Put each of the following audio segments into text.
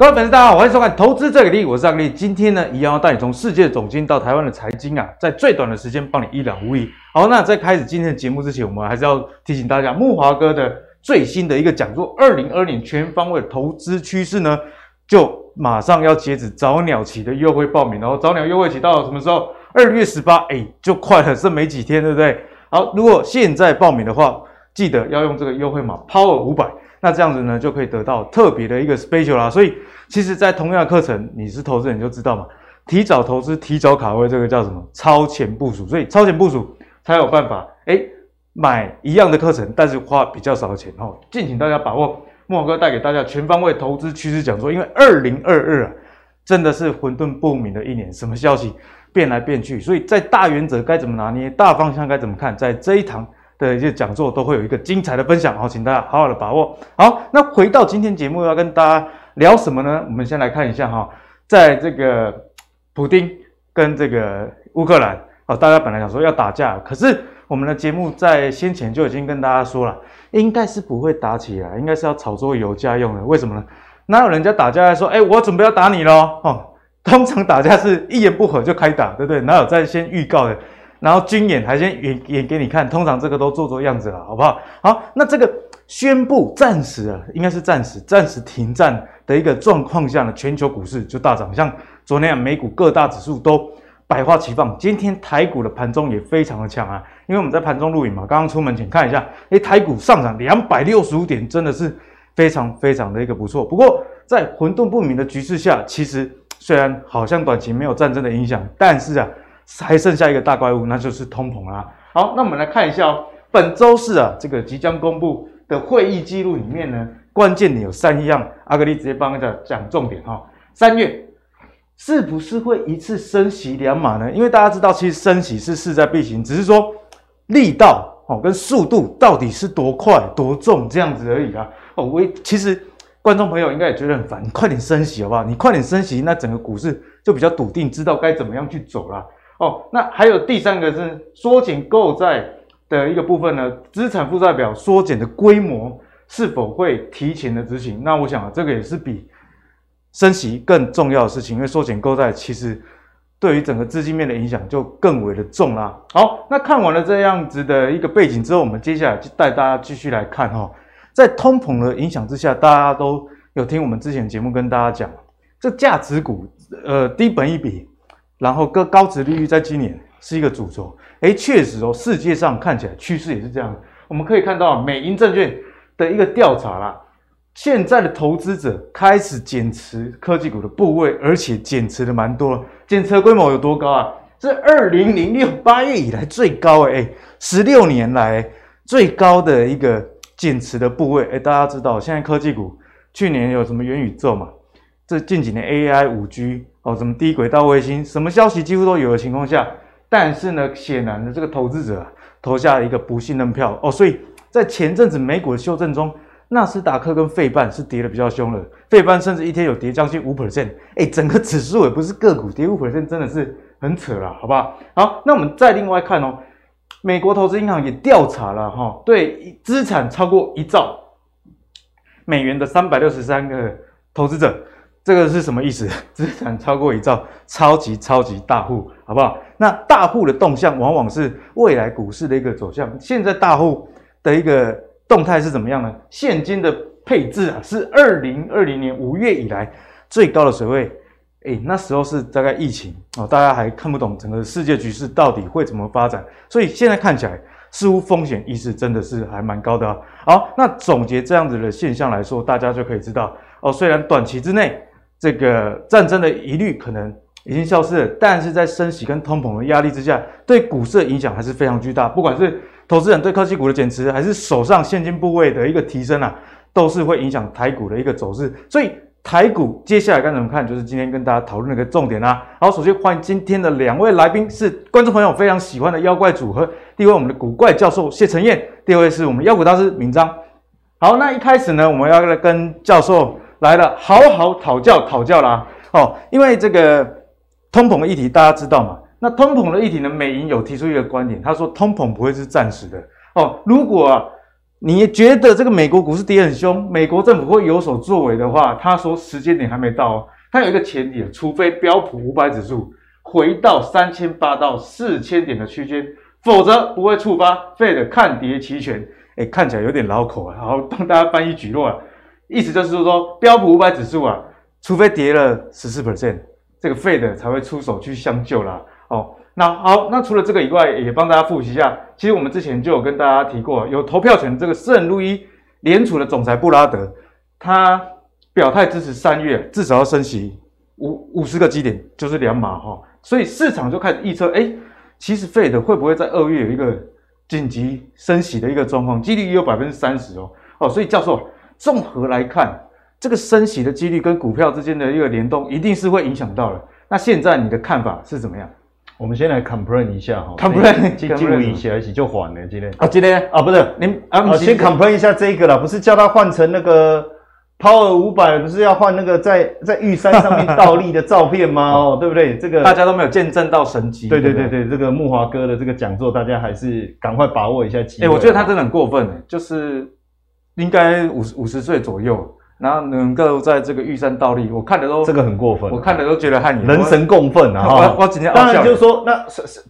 各位粉丝，大家好，欢迎收看《投资这给力》，我是阿力。今天呢，一样要带你从世界总经到台湾的财经啊，在最短的时间帮你一览无遗。好，那在开始今天的节目之前，我们还是要提醒大家，木华哥的最新的一个讲座——二零二零全方位投资趋势呢，就马上要截止早鸟期的优惠报名。然后早鸟优惠期到什么时候？二月十八，哎，就快了，剩没几天，对不对？好，如果现在报名的话，记得要用这个优惠码 Power 五百。那这样子呢，就可以得到特别的一个 special 啦。所以，其实，在同样的课程，你是投资人就知道嘛，提早投资，提早卡位，这个叫什么？超前部署。所以，超前部署才有办法，诶，买一样的课程，但是花比较少的钱哦。敬请大家把握莫哥带给大家全方位投资趋势讲座。因为二零二二啊，真的是混沌不明的一年，什么消息变来变去，所以在大原则该怎么拿捏，大方向该怎么看，在这一堂。的一些讲座都会有一个精彩的分享，好，请大家好好的把握。好，那回到今天节目要跟大家聊什么呢？我们先来看一下哈，在这个普丁跟这个乌克兰，哦，大家本来想说要打架，可是我们的节目在先前就已经跟大家说了，应该是不会打起来，应该是要炒作油价用的。为什么呢？哪有人家打架来说，哎，我准备要打你喽？哦，通常打架是一言不合就开打，对不对？哪有在先预告的？然后军演还先演演给你看，通常这个都做做样子了，好不好？好，那这个宣布暂时啊，应该是暂时暂时停战的一个状况下呢，全球股市就大涨，像昨天啊，美股各大指数都百花齐放。今天台股的盘中也非常的强啊，因为我们在盘中录影嘛，刚刚出门前看一下，诶，台股上涨两百六十五点，真的是非常非常的一个不错。不过在混沌不明的局势下，其实虽然好像短期没有战争的影响，但是啊。还剩下一个大怪物，那就是通膨啦。好，那我们来看一下哦，本周四啊，这个即将公布的会议记录里面呢，关键的有三样，阿格力直接帮大家讲重点哈。三月是不是会一次升息两码呢？因为大家知道，其实升息是势在必行，只是说力道哦跟速度到底是多快多重这样子而已啊。哦，我其实观众朋友应该也觉得很烦，你快点升息好不好？你快点升息，那整个股市就比较笃定，知道该怎么样去走啦。哦，那还有第三个是缩减购债的一个部分呢，资产负债表缩减的规模是否会提前的执行？那我想啊，这个也是比升息更重要的事情，因为缩减购债其实对于整个资金面的影响就更为的重啦。好，那看完了这样子的一个背景之后，我们接下来就带大家继续来看哈，在通膨的影响之下，大家都有听我们之前节目跟大家讲，这价值股呃低本一比。然后高高值利率在今年是一个主轴，诶，确实哦，世界上看起来趋势也是这样。我们可以看到美银证券的一个调查啦，现在的投资者开始减持科技股的部位，而且减持的蛮多。减持的规模有多高啊？是二零零六八月以来最高诶，诶，十六年来最高的一个减持的部位。诶，大家知道现在科技股去年有什么元宇宙嘛？这近几年 AI 五 G。哦，什么低轨道卫星，什么消息几乎都有的情况下，但是呢，显然的这个投资者啊，投下了一个不信任票哦，所以在前阵子美股的修正中，纳斯达克跟费半是跌得比较凶的，费半甚至一天有跌将近五 percent，哎，整个指数也不是个股跌五 percent，真的是很扯了，好不好？好，那我们再另外看哦，美国投资银行也调查了哈、哦，对资产超过一兆美元的三百六十三个投资者。这个是什么意思？资产超过一兆，超级超级大户，好不好？那大户的动向往往是未来股市的一个走向。现在大户的一个动态是怎么样呢？现金的配置啊，是二零二零年五月以来最高的水位。诶，那时候是大概疫情哦，大家还看不懂整个世界局势到底会怎么发展，所以现在看起来似乎风险意识真的是还蛮高的啊。好，那总结这样子的现象来说，大家就可以知道哦，虽然短期之内。这个战争的疑虑可能已经消失了，但是在升息跟通膨的压力之下，对股市的影响还是非常巨大。不管是投资人对科技股的减持，还是手上现金部位的一个提升啊，都是会影响台股的一个走势。所以台股接下来该怎么看，就是今天跟大家讨论的一个重点啊。好，首先欢迎今天的两位来宾，是观众朋友非常喜欢的妖怪组合。第一位我们的古怪教授谢承彦，第二位是我们妖股大师明章。好，那一开始呢，我们要来跟教授。来了，好好讨教讨教啦！哦，因为这个通膨的议题大家知道嘛？那通膨的议题呢，美银有提出一个观点，他说通膨不会是暂时的哦。如果啊你觉得这个美国股市跌很凶，美国政府会有所作为的话，他说时间点还没到哦，他有一个前提，除非标普五百指数回到三千八到四千点的区间，否则不会触发 Fed 看跌期权。哎，看起来有点绕口啊，好，帮大家翻译举落啊，意思就是说，标普五百指数啊，除非跌了十四 percent，这个 Fed 才会出手去相救啦。哦，那好，那除了这个以外，也帮大家复习一下，其实我们之前就有跟大家提过，有投票权这个圣路易联储的总裁布拉德，他表态支持三月至少要升息五五十个基点，就是两码哈，所以市场就开始预测，哎，其实 Fed 会不会在二月有一个紧急升息的一个状况，几率也有百分之三十哦。哦，所以教授综合来看，这个升息的几率跟股票之间的一个联动，一定是会影响到了。那现在你的看法是怎么样？我们先来 complain 一下哈，complain 进入一下，一起就缓了今天啊，今天啊不是您啊，先 complain 一下这个啦，不是叫他换成那个。Power 五百不是要换那个在在玉山上面倒立的照片吗？哦，对不对？这个大家都没有见证到神迹。对对对对，这个木华哥的这个讲座，大家还是赶快把握一下机会。哎，我觉得他真的很过分，就是应该五十五十岁左右，然后能够在这个玉山倒立，我看的都这个很过分，我看的都觉得汗颜，人神共愤啊！我我今天当然就是说，那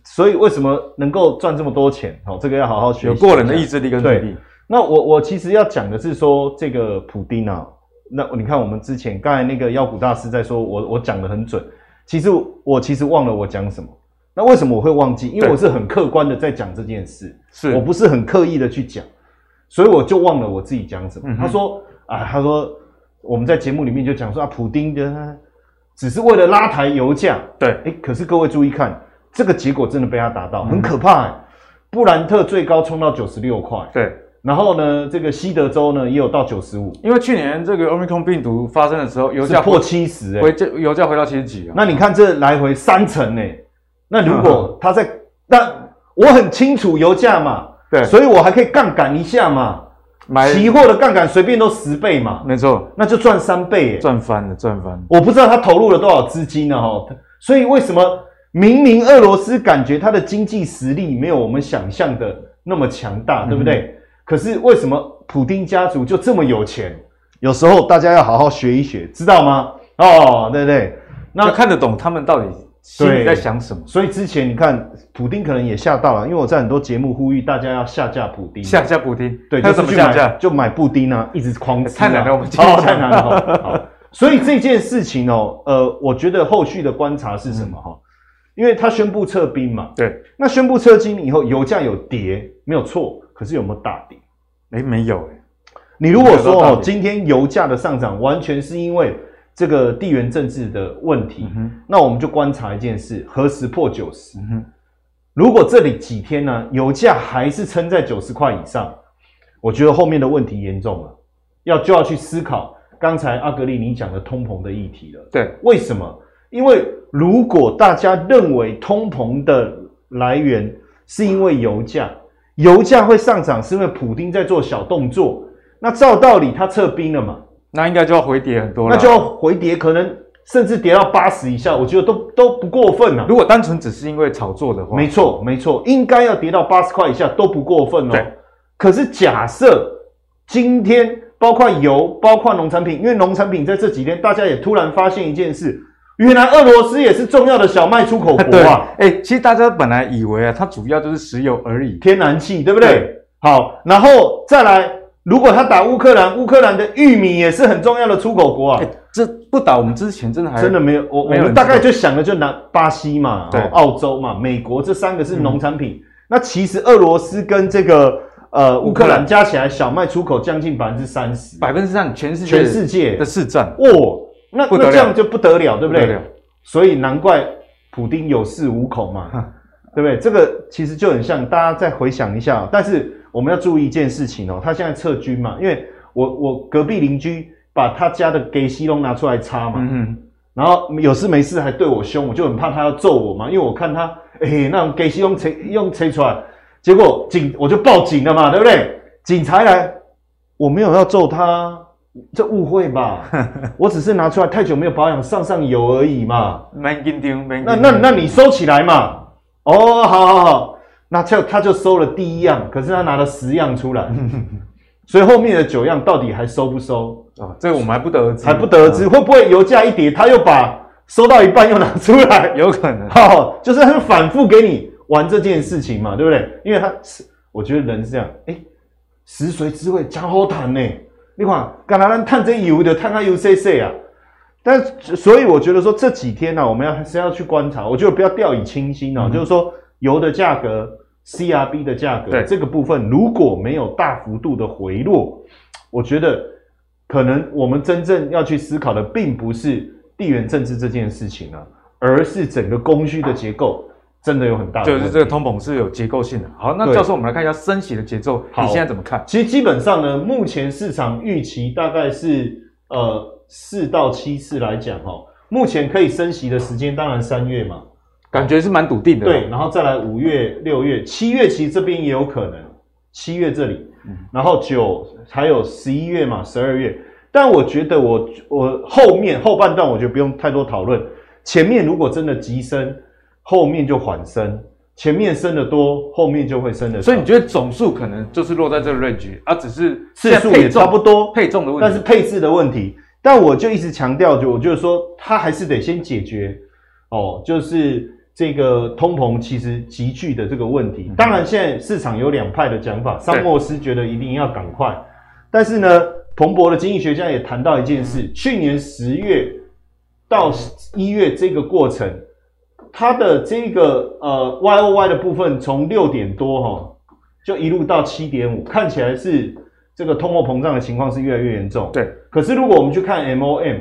所以为什么能够赚这么多钱？哦，这个要好好学，有过人的意志力跟努力。那我我其实要讲的是说，这个普丁啊。那你看，我们之前刚才那个妖股大师在说，我我讲的很准。其实我其实忘了我讲什么。那为什么我会忘记？因为我是很客观的在讲这件事，是我不是很刻意的去讲，所以我就忘了我自己讲什么。嗯、他说啊，他说我们在节目里面就讲说啊，普丁的只是为了拉抬油价。对，哎，可是各位注意看，这个结果真的被他达到，很可怕、欸。布兰特最高冲到九十六块。对。然后呢，这个西德州呢也有到九十五，因为去年这个 Omicron 病毒发生的时候，油价破七十，哎，回这油价回到七十几啊。那你看这来回三成哎，那如果他在，但我很清楚油价嘛，对，所以我还可以杠杆一下嘛，买期货的杠杆随便都十倍嘛，没错，那就赚三倍，赚翻了，赚翻了。我不知道他投入了多少资金呢哈，所以为什么明明俄罗斯感觉他的经济实力没有我们想象的那么强大，对不对？可是为什么普丁家族就这么有钱？有时候大家要好好学一学，知道吗？哦，对对，那看得懂他们到底心里在想什么。所以之前你看，普丁可能也吓到了，因为我在很多节目呼吁大家要下架普丁，下架普丁，对，就怎么下架？就买布丁啊，一直狂吃、啊。太难了，我们哦，太难了。好，所以这件事情哦，呃，我觉得后续的观察是什么哈？嗯、因为他宣布撤兵嘛，对，那宣布撤兵以后，油价有跌，没有错。可是有没有大跌？诶，没有诶。你如果说哦，今天油价的上涨完全是因为这个地缘政治的问题，嗯、那我们就观察一件事：何时破九十？嗯、如果这里几天呢，油价还是撑在九十块以上，我觉得后面的问题严重了，要就要去思考刚才阿格力你讲的通膨的议题了。对，为什么？因为如果大家认为通膨的来源是因为油价。油价会上涨，是因为普丁在做小动作。那照道理他撤兵了嘛？那应该就要回跌很多了。那就要回跌，可能甚至跌到八十以下，我觉得都都不过分啊。如果单纯只是因为炒作的话，没错没错，应该要跌到八十块以下都不过分哦。对。可是假设今天包括油，包括农产品，因为农产品在这几天大家也突然发现一件事。原来俄罗斯也是重要的小麦出口国啊！哎、欸，其实大家本来以为啊，它主要就是石油而已，天然气，对不对？对好，然后再来，如果他打乌克兰，乌克兰的玉米也是很重要的出口国啊。欸、这不打我们之前真的还真的没有，我我们大概就想的就拿巴西嘛，对，澳洲嘛，美国这三个是农产品。嗯、那其实俄罗斯跟这个呃乌克兰加起来，小麦出口将近百分之三十，百分之三，全世界全世界的市占哦。那那这样就不得了，对不对？所以难怪普丁有恃无恐嘛，对不对？这个其实就很像，大家再回想一下。但是我们要注意一件事情哦，他现在撤军嘛，因为我我隔壁邻居把他家的给西龙拿出来擦嘛，嗯，然后有事没事还对我凶，我就很怕他要揍我嘛，因为我看他诶那种给西龙吹用吹出来，结果警我就报警了嘛，对不对？警察来，我没有要揍他。这误会吧？我只是拿出来太久没有保养，上上油而已嘛。那那那你收起来嘛。哦，好好好，那就他就收了第一样，可是他拿了十样出来。所以后面的九样到底还收不收？哦，这个我们还不得而知，还不得而知，会不会油价一跌，他又把收到一半又拿出来？有可能，好，就是他反复给你玩这件事情嘛，对不对？因为他是，我觉得人是这样，哎，食髓知味，讲好谈呢。你看，干哪能探这油的，探他油 C C 啊？但所以我觉得说这几天呢、啊，我们要还是要去观察，我觉得不要掉以轻心哦、啊。嗯、就是说油的价格，CRB 的价格，对这个部分如果没有大幅度的回落，我觉得可能我们真正要去思考的，并不是地缘政治这件事情啊，而是整个供需的结构真的有很大的，就是这个通膨是有结构性的。好，那教授，我们来看一下升息的节奏，对你现在怎么看？其实基本上呢，目前市场预期大概是呃。四到七次来讲，哈，目前可以升息的时间，当然三月嘛，感觉是蛮笃定的。对，然后再来五月、六月、七月，其实这边也有可能，七月这里，然后九还有十一月嘛，十二月。但我觉得我我后面后半段，我觉得不用太多讨论。前面如果真的急升，后面就缓升；前面升的多，后面就会升的。所以你觉得总数可能就是落在这个 range，而、啊、只是次数也差不多，配重的问题，但是配置的问题。但我就一直强调，就我就是说，它还是得先解决哦，就是这个通膨其实急剧的这个问题。当然，现在市场有两派的讲法，桑莫斯觉得一定要赶快，但是呢，彭博的经济学家也谈到一件事：去年十月到一月这个过程，它的这个呃 Y O Y 的部分从六点多哈，就一路到七点五，看起来是。这个通货膨胀的情况是越来越严重。对，可是如果我们去看 MOM，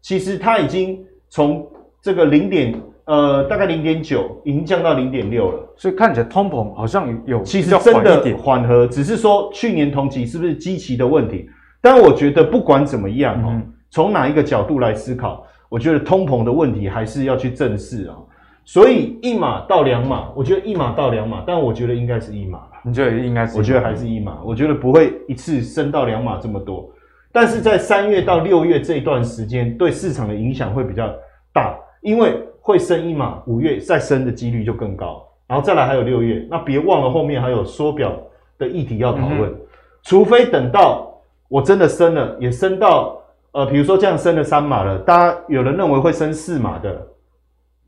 其实它已经从这个零点呃大概零点九，已经降到零点六了。所以看起来通膨好像有其实真的缓和，只是说去年同期是不是基期的问题？但我觉得不管怎么样哦，从、嗯、哪一个角度来思考，我觉得通膨的问题还是要去正视啊。所以一码到两码，我觉得一码到两码，但我觉得应该是一码。你觉得应该是？我觉得还是一码，我觉得不会一次升到两码这么多。但是在三月到六月这一段时间，对市场的影响会比较大，因为会升一码，五月再升的几率就更高。然后再来还有六月，那别忘了后面还有缩表的议题要讨论。嗯、除非等到我真的升了，也升到呃，比如说这样升了三码了，大家有人认为会升四码的，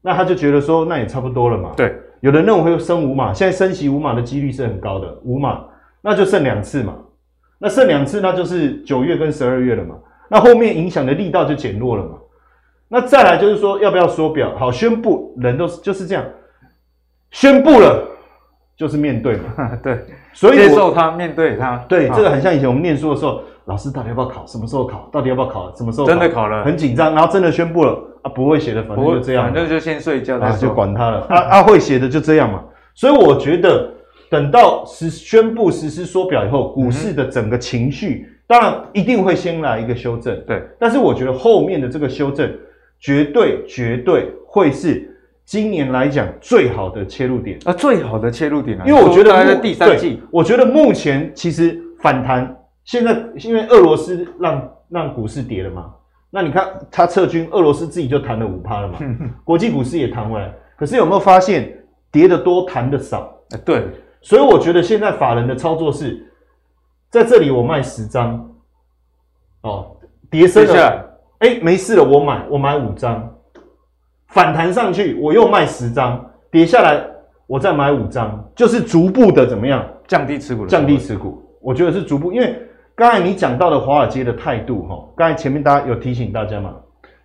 那他就觉得说那也差不多了嘛。对。有人认为会升五码，现在升息五码的几率是很高的，五码那就剩两次嘛，那剩两次那就是九月跟十二月了嘛，那后面影响的力道就减弱了嘛，那再来就是说要不要缩表？好，宣布人都是就是这样，宣布了就是面对嘛，对，所以接受他面对他，对，这个很像以前我们念书的时候，老师到底要不要考？什么时候考？到底要不要考？什么时候？真的考了，很紧张，然后真的宣布了。啊，不会写的，反正就这样，反正就先睡觉，啊，就管他了。啊啊，会写的就这样嘛。所以我觉得，等到实宣布实施缩表以后，股市的整个情绪，当然一定会先来一个修正。对，但是我觉得后面的这个修正，绝对绝对会是今年来讲最好的切入点啊，最好的切入点啊。因为我觉得在第三季，我觉得目前其实反弹，现在因为俄罗斯让让股市跌了嘛。那你看，他撤军，俄罗斯自己就弹了五趴了嘛，国际股市也弹回来。可是有没有发现，跌的多，弹的少？对，所以我觉得现在法人的操作是，在这里我卖十张，哦，跌升了，哎，没事了，我买，我买五张，反弹上去，我又卖十张，跌下来，我再买五张，就是逐步的怎么样降低持股？降低持股，我觉得是逐步，因为。刚才你讲到的华尔街的态度，哈，刚才前面大家有提醒大家嘛，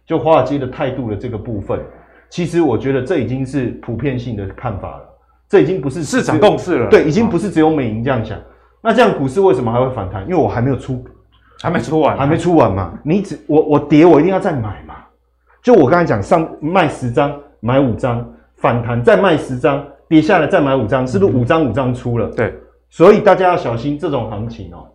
就华尔街的态度的这个部分，其实我觉得这已经是普遍性的看法了，这已经不是市场共识了，对，已经不是只有美银这样想。那这样股市为什么还会反弹？因为我还没有出，还没出完，还没出完嘛。你只我我跌，我一定要再买嘛。就我刚才讲，上卖十张买五张，反弹再卖十张，跌下来再买五张，是不是五张五张出了？对，所以大家要小心这种行情哦。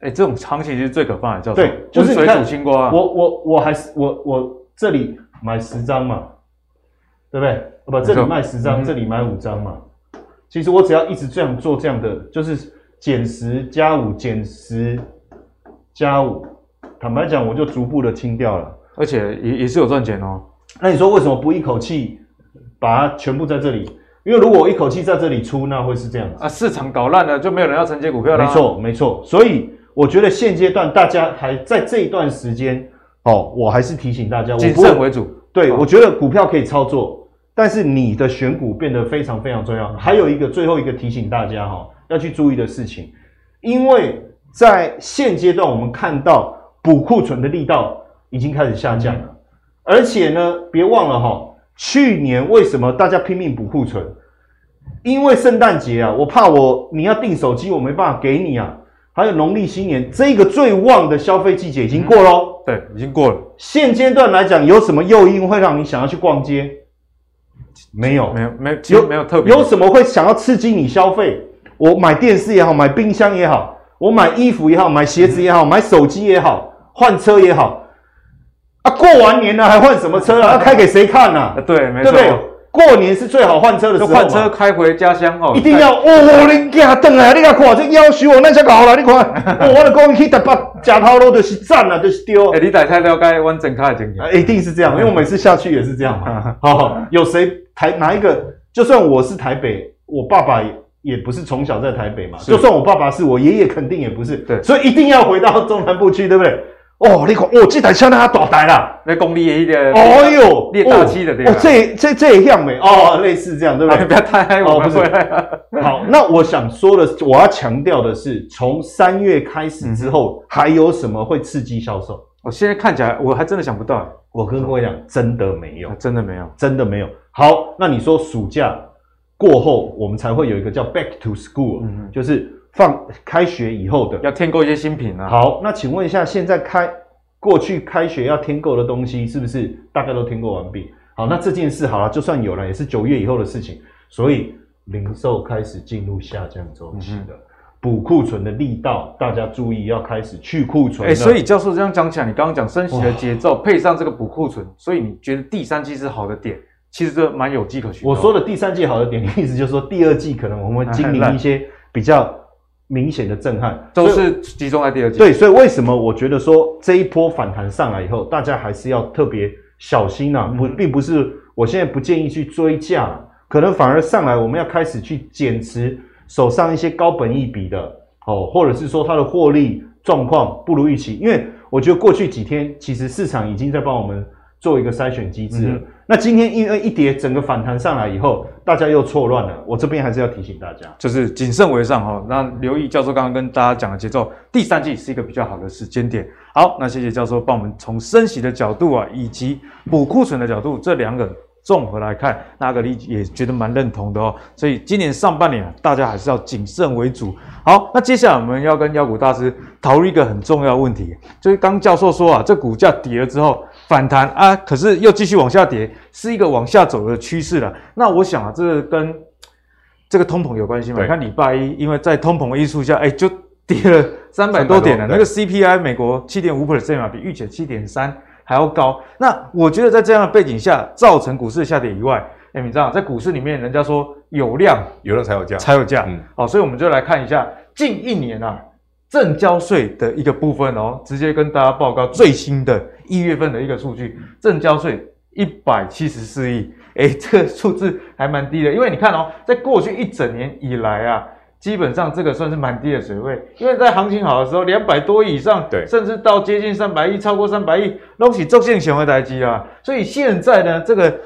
哎，这种行情是最可怕的，叫做对，就是水煮青蛙。我我我还是我我这里买十张嘛，对不对？不，这里卖十张，这里买五张嘛。其实我只要一直这样做，这样的就是减十加五，减十加五。坦白讲，我就逐步的清掉了，而且也也是有赚钱哦。那你说为什么不一口气把它全部在这里因为如果我一口气在这里出，那会是这样子啊，市场搞烂了，就没有人要承接股票了。没错，没错。所以我觉得现阶段大家还在这一段时间，哦，我还是提醒大家，谨慎为主。对，哦、我觉得股票可以操作，但是你的选股变得非常非常重要。还有一个最后一个提醒大家哈、哦，要去注意的事情，因为在现阶段我们看到补库存的力道已经开始下降了，嗯、而且呢，别忘了哈、哦，去年为什么大家拼命补库存？因为圣诞节啊，我怕我你要订手机，我没办法给你啊。还有农历新年这个最旺的消费季节已经过咯、嗯、对，已经过了。现阶段来讲，有什么诱因会让你想要去逛街？没有，没有，没有，有没有特别。有什么会想要刺激你消费？我买电视也好，买冰箱也好，我买衣服也好，买鞋子也好，买手机也好，换车也好。啊，过完年了还换什么车啊？要 开给谁看啊？对，没错。对不对？过年是最好换车的时候，换车开回家乡哦，一定要哦！你家等啊！你看看这夭寿哦，那下搞了。你看，哦、我的公 去台北假头路就是赞了，就是丢。哎、欸，你大太了解完整卡的经验，一定是这样，因为我每次下去也是这样嘛。好，有谁台哪一个？就算我是台北，我爸爸也也不是从小在台北嘛。就算我爸爸是我爷爷，肯定也不是。对，所以一定要回到中南部去，对不对？哦，你看，哦，这台车那大台啦，那公里一点，哦呦，列大七的对吧？哦，这这这也像没？哦，类似这样，对不对？不要太嗨，我不会。好，那我想说的，我要强调的是，从三月开始之后，还有什么会刺激销售？我现在看起来，我还真的想不到。我跟各位讲，真的没有，真的没有，真的没有。好，那你说暑假过后，我们才会有一个叫 Back to School，嗯，就是。放开学以后的要添购一些新品啊。好，那请问一下，现在开过去开学要添购的东西，是不是大概都添购完毕？好，那这件事好了，就算有了，也是九月以后的事情。所以零售开始进入下降周期的，补库存的力道，大家注意要开始去库存。哎、欸，所以教授这样讲起来，你刚刚讲升息的节奏，配上这个补库存，所以你觉得第三季是好的点？其实这蛮有迹可循。我说的第三季好的点，意思就是说第二季可能我们会经历一些比较。明显的震撼都是集中在第二季。对，所以为什么我觉得说这一波反弹上来以后，大家还是要特别小心啊？不，并不是我现在不建议去追价，可能反而上来我们要开始去减持手上一些高本益比的哦，或者是说它的获利状况不如预期，因为我觉得过去几天其实市场已经在帮我们。做一个筛选机制了。嗯、那今天因为一跌，整个反弹上来以后，大家又错乱了。我这边还是要提醒大家，就是谨慎为上哈。那留意教授刚刚跟大家讲的节奏，第三季是一个比较好的时间点。好，那谢谢教授帮我们从升息的角度啊，以及补库存的角度这两个综合来看，那格力也觉得蛮认同的哦。所以今年上半年啊，大家还是要谨慎为主。好，那接下来我们要跟妖股大师讨论一个很重要的问题，就是刚教授说啊，这股价跌了之后。反弹啊，可是又继续往下跌，是一个往下走的趋势了。那我想啊，这个跟这个通膨有关系吗？你看礼拜一，因为在通膨的因素下，哎，就跌了三百多点了。那个 CPI 美国七点五 percent 嘛，比预期七点三还要高。那我觉得在这样的背景下，造成股市的下跌以外，哎，你知道在股市里面，人家说有量有量才有价，才有价。嗯，好，所以我们就来看一下近一年啊。正交税的一个部分哦，直接跟大家报告最新的一月份的一个数据，正交税一百七十四亿，诶，这个数字还蛮低的，因为你看哦，在过去一整年以来啊，基本上这个算是蛮低的水位，因为在行情好的时候，两百多亿以上，对，甚至到接近三百亿，超过三百亿，都是周线显微台积啊，所以现在呢，这个。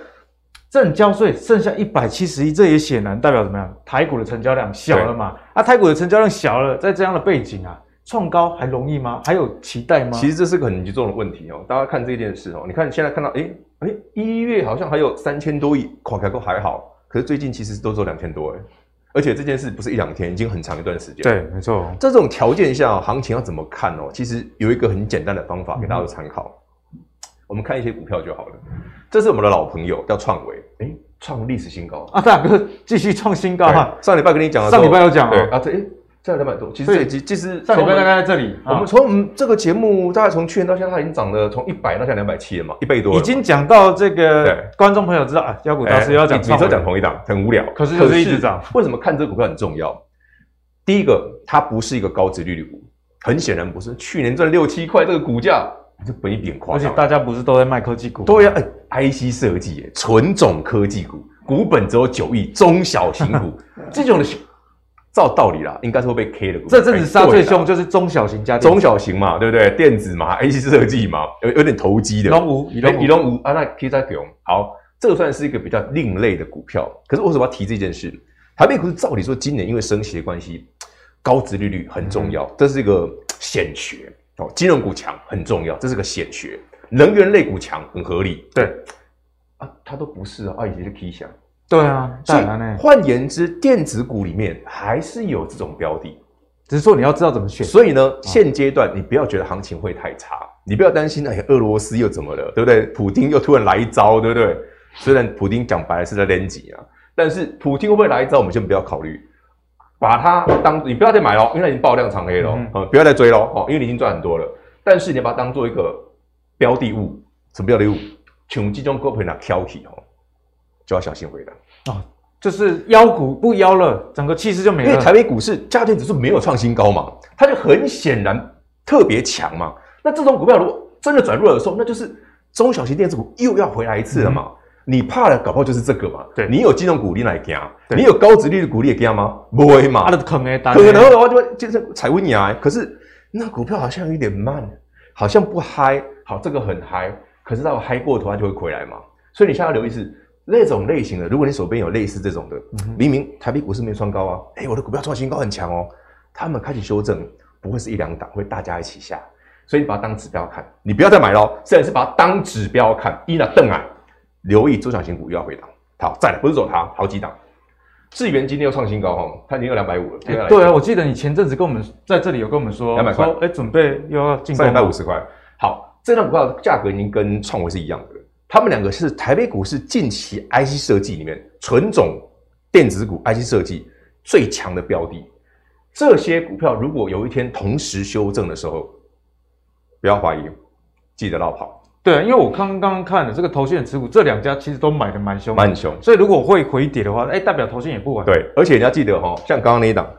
正交税剩下一百七十亿，这也显然代表怎么样？台股的成交量小了嘛？啊，台股的成交量小了，在这样的背景啊，创高还容易吗？还有期待吗？其实这是个很严重的问题哦。大家看这件事哦，你看现在看到，诶诶，一月好像还有三千多亿，跨开都还好，可是最近其实都只有两千多诶，而且这件事不是一两天，已经很长一段时间。对，没错。在这种条件下，行情要怎么看哦？其实有一个很简单的方法给大家参考，嗯、我们看一些股票就好了。这是我们的老朋友，叫创维，诶创历史新高啊！大哥继续创新高哈！上礼拜跟你讲了，上礼拜有讲啊，这诶，这两百多，其实这其实上礼拜大概在这里。我们从嗯这个节目大概从去年到现在，它已经涨了从一百到现在两百七了嘛，一倍多。已经讲到这个，观众朋友知道啊，妖股大师要讲，每周讲同一档，很无聊。可是就是一直涨，为什么看这个股票很重要？第一个，它不是一个高值利率股，很显然不是。去年赚六七块，这个股价。就本一点夸张，而且大家不是都在卖科技股？对呀，哎，IC 设计，纯种科技股，股本只有九亿，中小型股 这种的，照道理啦，应该是会被 K 的股。这阵子杀最凶就是中小型家电，中小型嘛，对不对？电子嘛，A C 设计嘛，有有点投机的。龙五，以龙以龙五啊，那 K 在熊。好，这个算是一个比较另类的股票。可是为什么要提这件事？台北股市照理说今年因为升息的关系，高值利率很重要，嗯、这是一个显学哦。金融股强很重要，这是个显学。能源类股强很合理，对啊，它都不是啊，啊，以前是 K 线。对啊，所以换言之，电子股里面还是有这种标的，只是说你要知道怎么选。所以呢，现阶段你不要觉得行情会太差，你不要担心，哎，俄罗斯又怎么了，对不对？普京又突然来一招，对不对？虽然普京讲白了是在练级啊，但是普京会不会来一招，我们先不要考虑，把它当你不要再买了，因为它已经爆量长黑了，嗯，不要再追了哦，因为你已经赚很多了。但是你要把它当做一个标的物，什么标的物？穷集中股票那挑剔哦。就要小心回来啊！就是妖股不妖了，整个气势就没了。因为台北股市加权指数没有创新高嘛，它就很显然特别强嘛。那这种股票如果真的转弱的时候，那就是中小型电子股又要回来一次了嘛。嗯、你怕的搞不好就是这个嘛。对，你有金融股你来惊，你有高殖利率股你也惊吗？不会嘛。可能的话就会就是踩温崖。可是那股票好像有点慢，好像不嗨。好，这个很嗨，可是到嗨过头它就会回来嘛。所以你现在要留意是。那种类型的，如果你手边有类似这种的，明明台币股市没创高啊，哎，我的股票创新高很强哦，他们开始修正，不会是一两档，会大家一起下，所以你把它当指标看，你不要再买喽，甚至是把它当指标看，一呢瞪啊，留意中小型股又要回档，好，再来不是走它，好几档，智源今天又创新高哈，它已经有两百五了，对啊，我记得你前阵子跟我们在这里有跟我们说两百块，哎，准备又要进三百五十块，好，这张股票价格已经跟创维是一样的。他们两个是台北股市近期 IC 设计里面纯种电子股 IC 设计最强的标的。这些股票如果有一天同时修正的时候，不要怀疑，记得绕跑。对啊，因为我刚刚看了这个投信的持股，这两家其实都买的蛮凶，蛮凶。所以如果会回跌的话，哎，代表投信也不稳。对，而且你要记得哦，像刚刚那一档，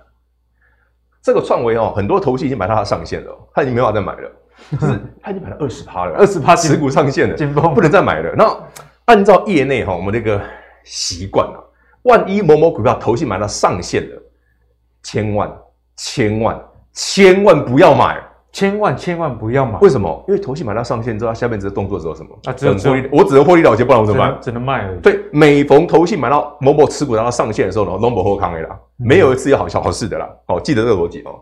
这个创维哦，很多投信已经买到它上限了，他已经没办法再买了。就是他已经买了二十趴了，二十趴持股上限了，紧绷不能再买了。那按照业内哈我们那个习惯啊，万一某某股票投信买到上限了，千万千万千万不要买，千万千万不要买。为什么？因为投信买到上限之后，它下面这个动作只有什么？啊，只有获利，我只能获利了结，不然我怎么办？只能卖而已。对，每逢投信买到某某持股达到上限的时候呢后康 A 啦，没有一次有好小好事的啦。哦，记得这个逻辑哦。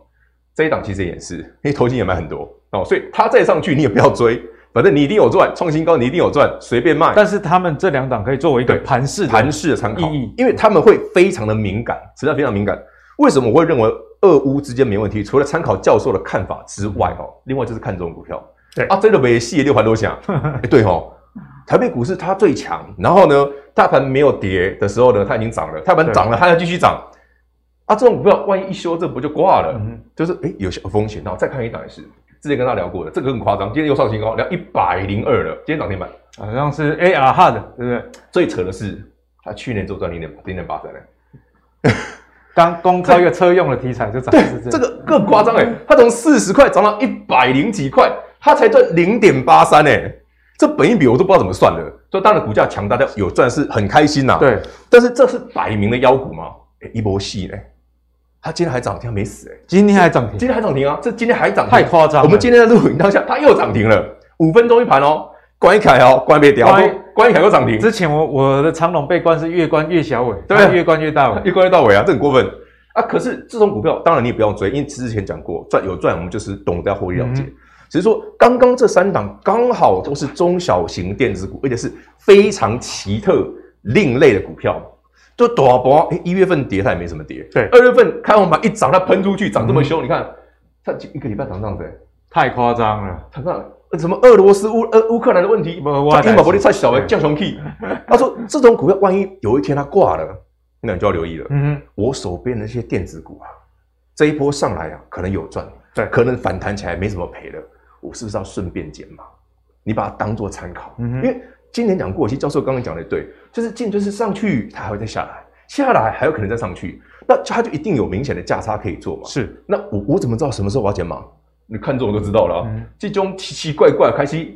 这一档其实也是，因为投信也买很多哦，所以它再上去你也不要追，反正你一定有赚，创新高你一定有赚，随便卖。但是他们这两档可以作为一个盘势盘势的参考意义，因为他们会非常的敏感，实际上非常敏感。为什么我会认为俄乌之间没问题？除了参考教授的看法之外，哦，另外就是看这种股票。对啊，真的没戏六盘都强，哎，对哦，台北股市它最强，然后呢，大盘没有跌的时候呢，它已经涨了，大盘涨了它要继续涨。啊，这种股票万一一修正不就挂了？嗯、就是哎、欸，有些风险。然后再看一档也是，之前跟他聊过的，这个很夸张，今天又上新高，聊一百零二了，今天涨停板，好像是 AR HUD 对不对？最扯的是，他去年就赚零点零点八三嘞。刚公开一个车用的题材就涨，对，这个更夸张哎，他从四十块涨到一百零几块，他才赚零点八三哎，这本一比我都不知道怎么算的。就当然股价强，大家有赚是很开心呐、啊。对，但是这是摆明的妖股嘛？哎，一波戏嘞。它今天还涨停，没死哎、欸！今天还涨停，今天还涨停啊！这今天还涨停，太夸张！我们今天在录影当下，它又涨停了，五分钟一盘哦，关一凯哦，关别掉，关一凯又涨停。之前我我的长龙被关是越关越小尾，对，越关越大尾，越关越大尾啊，这很过分啊！可是这种股票，当然你也不要追，因为之前讲过，赚有赚，我们就是懂得要获利了结。嗯、只是说，刚刚这三档刚好都是中小型电子股，而且是非常奇特、另类的股票。就大波，哎，一月份跌它也没什么跌，对，二月份开红盘一涨，它喷出去涨这么凶，嗯、你看它一个礼拜涨这样子，太夸张了。他看什么俄罗斯乌呃乌克兰的问题，英宝玻璃太小了，降雄气。他说这种股票万一有一天它挂了，那你就要留意了。嗯哼，我手边的那些电子股啊，这一波上来啊，可能有赚，对，可能反弹起来没什么赔的，我是不是要顺便减码？你把它当做参考，嗯哼，因为。今年讲过，其实教授刚刚讲的对，就是进就是上去，它还会再下来，下来还有可能再上去，那它就一定有明显的价差可以做嘛。是，那我我怎么知道什么时候我要减码？你看这我就知道了啊。这种奇奇怪怪开始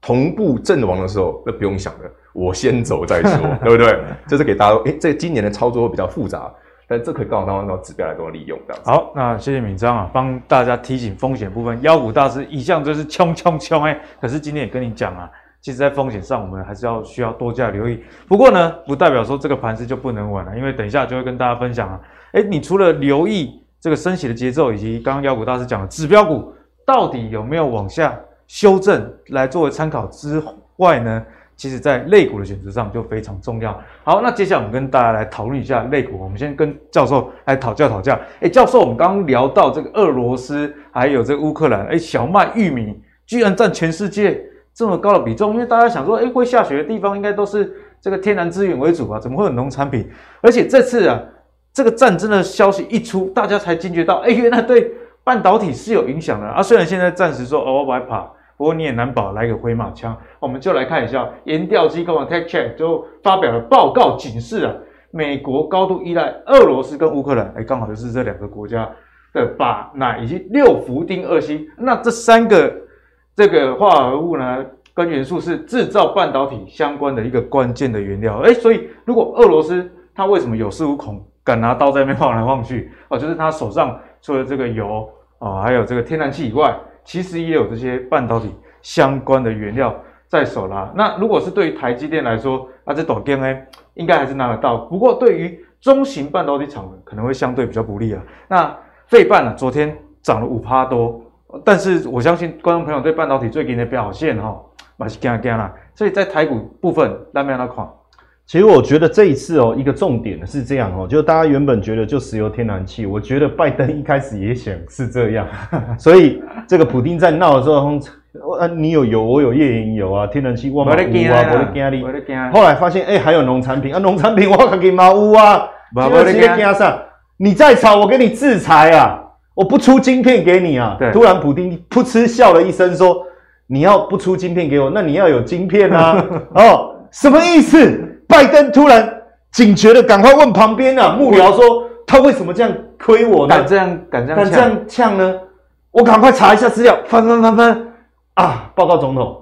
同步阵亡的时候，那不用想了，我先走再说，对不对？这是给大家，诶，这今年的操作会比较复杂，但这可以告诉大家，到指标来做利用的。好，那谢谢敏章啊，帮大家提醒风险部分。妖股大师一向就是冲冲冲哎，可是今天也跟你讲啊。其实，在风险上，我们还是要需要多加留意。不过呢，不代表说这个盘势就不能玩了，因为等一下就会跟大家分享啊。诶，你除了留意这个升息的节奏，以及刚刚妖股大师讲的指标股到底有没有往下修正来作为参考之外呢，其实在类股的选择上就非常重要。好，那接下来我们跟大家来讨论一下类股。我们先跟教授来讨教讨教。诶，教授，我们刚刚聊到这个俄罗斯还有这个乌克兰，诶，小麦、玉米居然占全世界。这么高的比重，因为大家想说，诶，会下雪的地方应该都是这个天然资源为主啊，怎么会有农产品？而且这次啊，这个战争的消息一出，大家才惊觉到，诶，原来对半导体是有影响的啊。虽然现在暂时说哦，我不害怕，不过你也难保来个回马枪。我们就来看一下研调机构的 TechCheck 就发表了报告，警示啊，美国高度依赖俄罗斯跟乌克兰，诶，刚好就是这两个国家的鈀、钠以及六氟丁二烯，那这三个。这个化合物呢，跟元素是制造半导体相关的一个关键的原料。诶，所以如果俄罗斯它为什么有恃无恐，敢拿刀在那边晃来晃去？哦，就是他手上除了这个油、哦，还有这个天然气以外，其实也有这些半导体相关的原料在手啦。那如果是对于台积电来说，啊，这短电呢，应该还是拿得到。不过对于中型半导体厂可能会相对比较不利啊。那费半呢，昨天涨了五趴多。但是我相信观众朋友对半导体最近的表现哈，蛮是惊惊啦。所以在台股部分，那边那款，其实我觉得这一次哦，一个重点是这样哦，就大家原本觉得就石油天然气，我觉得拜登一开始也想是这样，所以这个普丁在闹的时候，啊，你有油，我有页岩油啊，天然气我嘛有啊，我的惊你，后来发现哎、欸，还有农产品啊，农产品我可给嘛有啊，我的惊上，你再吵我给你制裁啊。我不出晶片给你啊！对，突然普丁噗嗤笑了一声，说：“你要不出晶片给我，那你要有晶片啊！” 哦，什么意思？拜登突然警觉的赶快问旁边啊幕僚说：“他为什么这样亏我呢？敢这样敢这样敢这样呛呢？”我赶快查一下资料，翻翻翻翻啊！报告总统，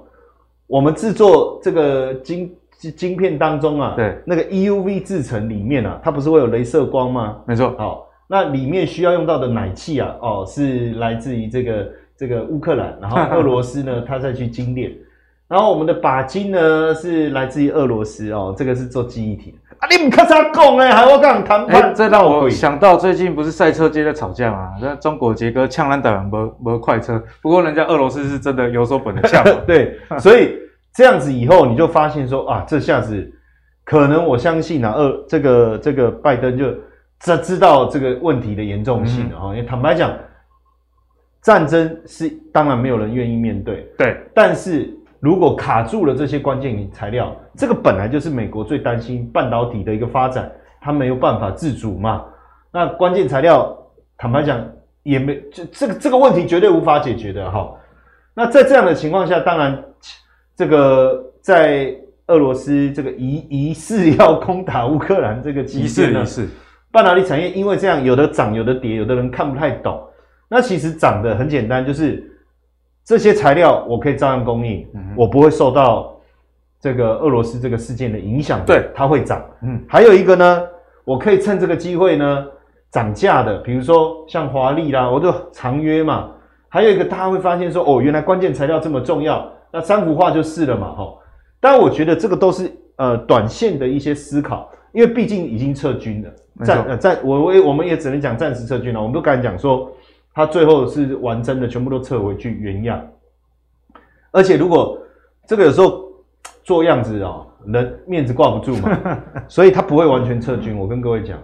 我们制作这个晶晶片当中啊，对那个 EUV 制程里面啊，它不是会有镭射光吗？没错，好。那里面需要用到的奶气啊，哦，是来自于这个这个乌克兰，然后 俄罗斯呢，它再去精炼，然后我们的靶金呢是来自于俄罗斯哦，这个是做记忆体啊，你唔看啥讲哎，还我跟你谈判，这让我想到最近不是赛车界在吵架嘛，那中国杰哥呛烂台湾没没快车，不过人家俄罗斯是真的有所本的呛，对，所以这样子以后你就发现说啊，这下子可能我相信啊，俄这个这个拜登就。这知道这个问题的严重性了哈，因为坦白讲，战争是当然没有人愿意面对，对。但是如果卡住了这些关键材料，这个本来就是美国最担心半导体的一个发展，它没有办法自主嘛。那关键材料，坦白讲也没这这个这个问题绝对无法解决的哈。那在这样的情况下，当然这个在俄罗斯这个疑疑似要攻打乌克兰这个期间呢，半导体产业因为这样，有的涨，有的跌，有的人看不太懂。那其实涨的很简单，就是这些材料我可以照样供应，嗯、我不会受到这个俄罗斯这个事件的影响。对，它会涨。嗯，还有一个呢，我可以趁这个机会呢涨价的，比如说像华丽啦，我就长约嘛。还有一个，大家会发现说，哦，原来关键材料这么重要，那三幅画就是了嘛，哈。但我觉得这个都是呃短线的一些思考。因为毕竟已经撤军了，暂呃暂我我我们也只能讲暂时撤军了，我们不敢讲说他最后是完真的，全部都撤回去原样。而且如果这个有时候做样子哦，人面子挂不住嘛，所以他不会完全撤军。我跟各位讲，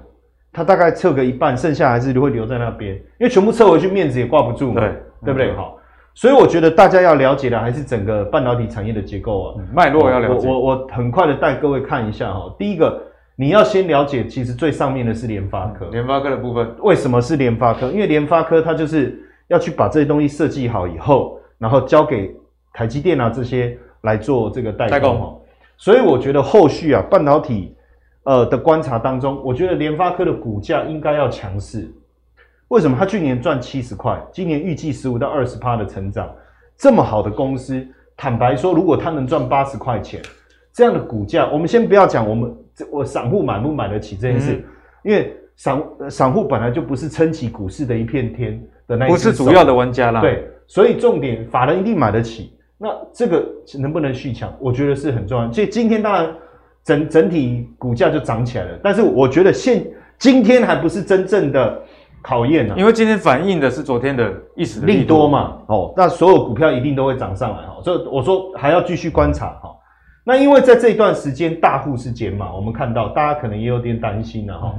他大概撤个一半，剩下还是会留在那边，因为全部撤回去面子也挂不住嘛，对对不对？好，所以我觉得大家要了解的还是整个半导体产业的结构啊，脉络要了解。我我我很快的带各位看一下哈，第一个。你要先了解，其实最上面的是联发科。联发科的部分，为什么是联发科？因为联发科它就是要去把这些东西设计好以后，然后交给台积电啊这些来做这个代工。代工。所以我觉得后续啊，半导体呃的观察当中，我觉得联发科的股价应该要强势。为什么？它去年赚七十块，今年预计十五到二十趴的成长，这么好的公司，坦白说，如果它能赚八十块钱，这样的股价，我们先不要讲我们我散户买不买得起这件事，嗯、因为散散户本来就不是撑起股市的一片天的那一，不是主要的玩家啦。对，所以重点法人一定买得起。那这个能不能续强，我觉得是很重要。所以今天当然整整体股价就涨起来了，但是我觉得现今天还不是真正的。考验呢、啊，因为今天反映的是昨天的一时利多，利多嘛，哦，那所有股票一定都会涨上来哈，所以我说还要继续观察哈。那因为在这一段时间大户是减码，我们看到大家可能也有点担心了哈，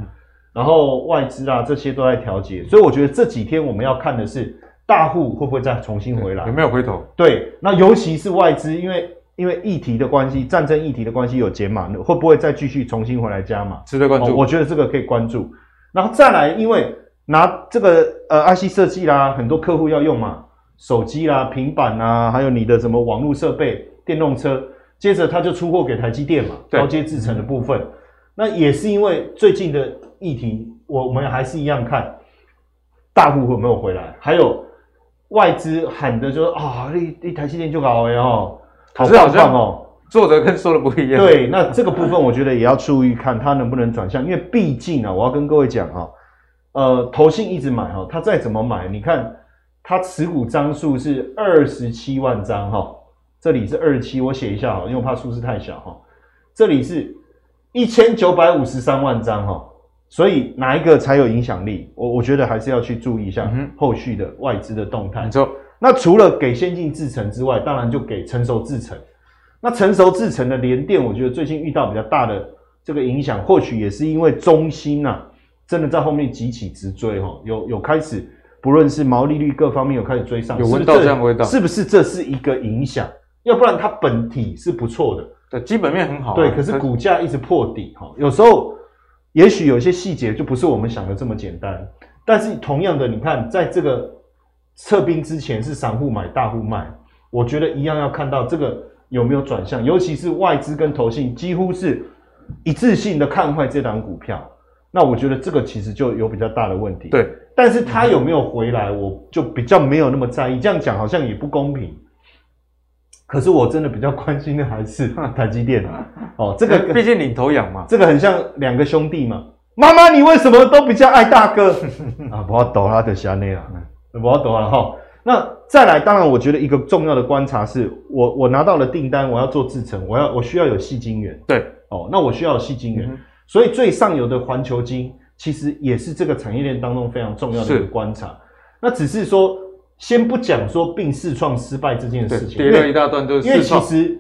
然后外资啊这些都在调节，所以我觉得这几天我们要看的是大户会不会再重新回来，有没有回头？对，那尤其是外资，因为因为议题的关系，战争议题的关系有减码，会不会再继续重新回来加码？值得关注、哦。我觉得这个可以关注，然后再来，因为。拿这个呃 IC 设计啦，很多客户要用嘛，手机啦、平板啦，还有你的什么网络设备、电动车，接着他就出货给台积电嘛，高阶制程的部分。那也是因为最近的议题，我们还是一样看大户有没有回来，还有外资喊的就说啊，你你台积电就搞哎哦，好棒哦，做的跟说的不一样。对，那这个部分我觉得也要注意看它能不能转向，因为毕竟啊，我要跟各位讲啊。呃，投信一直买哈，它再怎么买，你看它持股张数是二十七万张哈，这里是二十七，我写一下哈，因为我怕数字太小哈，这里是一千九百五十三万张哈，所以哪一个才有影响力？我我觉得还是要去注意一下后续的外资的动态。没错，那除了给先进制程之外，当然就给成熟制程。那成熟制程的联电，我觉得最近遇到比较大的这个影响，或许也是因为中芯呐。真的在后面急起直追哈，有有开始，不论是毛利率各方面有开始追上，有闻到这样味道，是不是这是一个影响？要不然它本体是不错的，对，基本面很好，啊，对，可是股价一直破底哈。有时候也许有些细节就不是我们想的这么简单，但是同样的，你看在这个撤兵之前是散户买大户卖，我觉得一样要看到这个有没有转向，尤其是外资跟投信几乎是一致性的看坏这档股票。那我觉得这个其实就有比较大的问题。对，但是他有没有回来，我就比较没有那么在意。这样讲好像也不公平。可是我真的比较关心的还是 台积电哦，这个毕竟领头羊嘛，这个很像两个兄弟嘛。妈妈，你为什么都比较爱大哥 啊？不要抖他的下内啊，不要抖了哈。那再来，当然我觉得一个重要的观察是我我拿到了订单，我要做制程，我要我需要有细晶圆。对，哦，那我需要有细晶圆。嗯所以最上游的环球晶其实也是这个产业链当中非常重要的一个观察。那只是说，先不讲说并视创失败这件事情，跌了一大段就是。因为其实，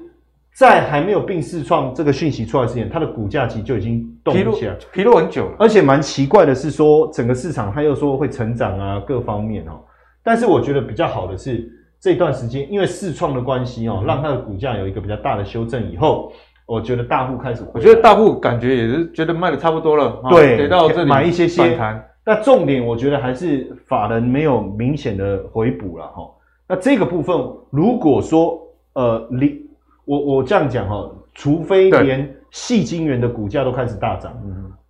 在还没有并视创这个讯息出来之前，它的股价其实就已经动起来，疲弱很久了。而且蛮奇怪的是说，整个市场它又说会成长啊，各方面哦。但是我觉得比较好的是这段时间，因为视创的关系哦，让它的股价有一个比较大的修正以后。我觉得大户开始，我觉得大户感觉也是觉得卖的差不多了，对，给到这里买一些些反弹。那重点我觉得还是法人没有明显的回补了哈。那这个部分如果说呃，你我我这样讲哈，除非连细晶圆的股价都开始大涨，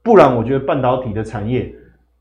不然我觉得半导体的产业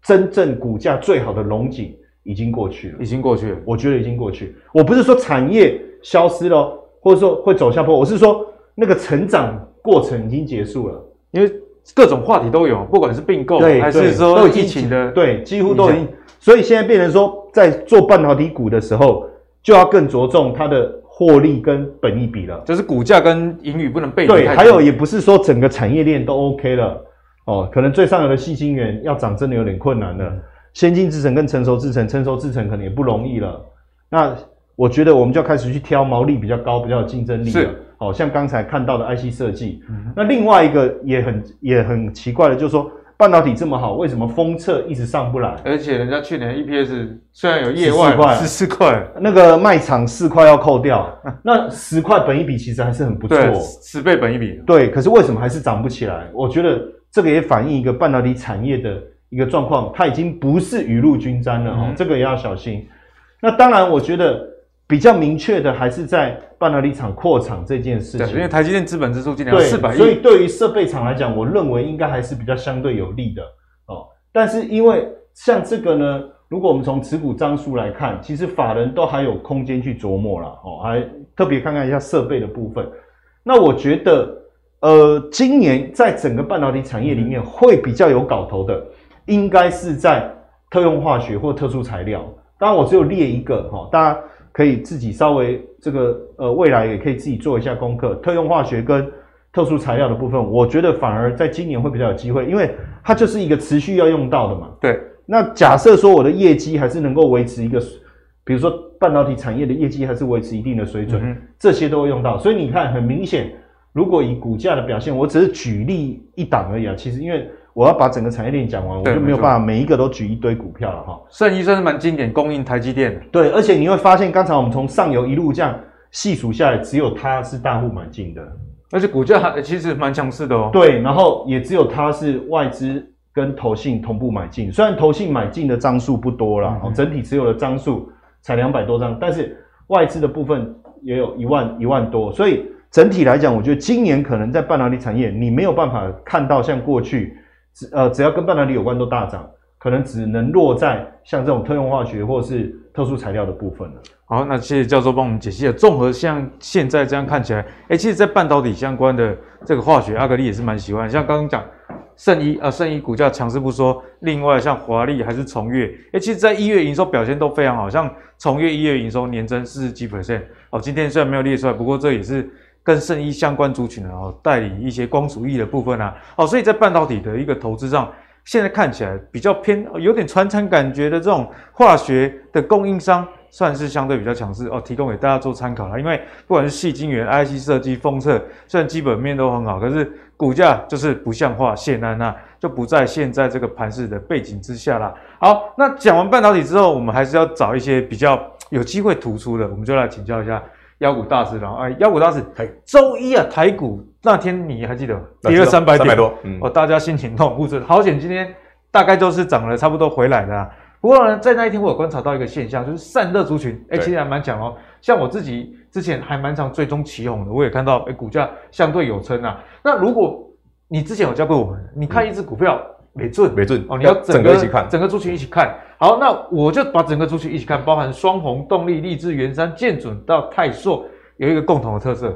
真正股价最好的龙井已经过去了，已经过去了。我觉得已经过去。我不是说产业消失了，或者说会走下坡，我是说。那个成长过程已经结束了，因为各种话题都有，不管是并购还是说疫情的，对，几乎都已经。所以现在变成说，在做半导体股的时候，就要更着重它的获利跟本益比了，就是股价跟盈余不能背离。对，还有也不是说整个产业链都 OK 了哦，可能最上游的细晶圆要涨真的有点困难了，嗯、先进制程跟成熟制程，成熟制程可能也不容易了。那我觉得我们就要开始去挑毛利比较高、比较有竞争力的。好像刚才看到的 IC 设计，嗯、那另外一个也很也很奇怪的，就是说半导体这么好，为什么封测一直上不来？而且人家去年 EPS 虽然有业外十四块，那个卖场四块要扣掉，那十块本一比其实还是很不错，十倍本一比。对，可是为什么还是涨不起来？我觉得这个也反映一个半导体产业的一个状况，它已经不是雨露均沾了哦，嗯、这个也要小心。那当然，我觉得。比较明确的还是在半导体厂扩厂这件事情，因为台积电资本支出今年四百亿，所以对于设备厂来讲，我认为应该还是比较相对有利的哦。但是因为像这个呢，如果我们从持股张数来看，其实法人都还有空间去琢磨了哦，还特别看看一下设备的部分。那我觉得，呃，今年在整个半导体产业里面会比较有搞头的，应该是在特用化学或特殊材料。当然，我只有列一个哈，大家可以自己稍微这个呃，未来也可以自己做一下功课。特用化学跟特殊材料的部分，我觉得反而在今年会比较有机会，因为它就是一个持续要用到的嘛。对。那假设说我的业绩还是能够维持一个，比如说半导体产业的业绩还是维持一定的水准，嗯、这些都会用到。所以你看，很明显，如果以股价的表现，我只是举例一档而已啊。其实因为我要把整个产业链讲完，我就没有办法每一个都举一堆股票了哈。盛医算是蛮经典，供应台积电的。对，而且你会发现，刚才我们从上游一路这样细数下来，只有它是大户买进的，而且股价还其实蛮强势的哦。对，然后也只有它是外资。跟投信同步买进，虽然投信买进的张数不多啦，哦、嗯，整体持有的张数才两百多张，但是外资的部分也有一万一万多，所以整体来讲，我觉得今年可能在半导体产业，你没有办法看到像过去，只呃只要跟半导体有关都大涨，可能只能落在像这种特用化学或是特殊材料的部分了。好，那谢谢教授帮我们解析了。综合像现在这样看起来，哎、其实，在半导体相关的这个化学，阿格力也是蛮喜欢，像刚刚讲。圣医啊，圣医股价强势不说，另外像华丽还是崇越，诶，其实在一月营收表现都非常好，像崇越一月营收年增四十几 percent 哦。今天虽然没有列出来，不过这也是跟圣医相关族群的哦，代理一些光阻液的部分啊，哦，所以在半导体的一个投资上，现在看起来比较偏有点传产感觉的这种化学的供应商。算是相对比较强势哦，提供给大家做参考了。因为不管是细晶圆、IC 设计、封测，虽然基本面都很好，可是股价就是不像话，现在那就不在现在这个盘势的背景之下啦。好，那讲完半导体之后，我们还是要找一些比较有机会突出的，我们就来请教一下妖股大师了。哎，妖股大师，周一啊，台股那天你还记得跌了三百点，多，嗯，哦，大家心情都很不准。好险，今天大概都是涨了差不多回来的啊。不过呢，在那一天我有观察到一个现象，就是散热族群，哎、欸，其实还蛮强哦。像我自己之前还蛮常追踪起哄的，我也看到，哎、欸，股价相对有撑啊。那如果你之前有教过我们，你看一只股票没准，没准哦，你要整个，一起看，整个族群一起看。好，那我就把整个族群一起看，包含双红、动力、励志、元山、建准到泰硕，有一个共同的特色，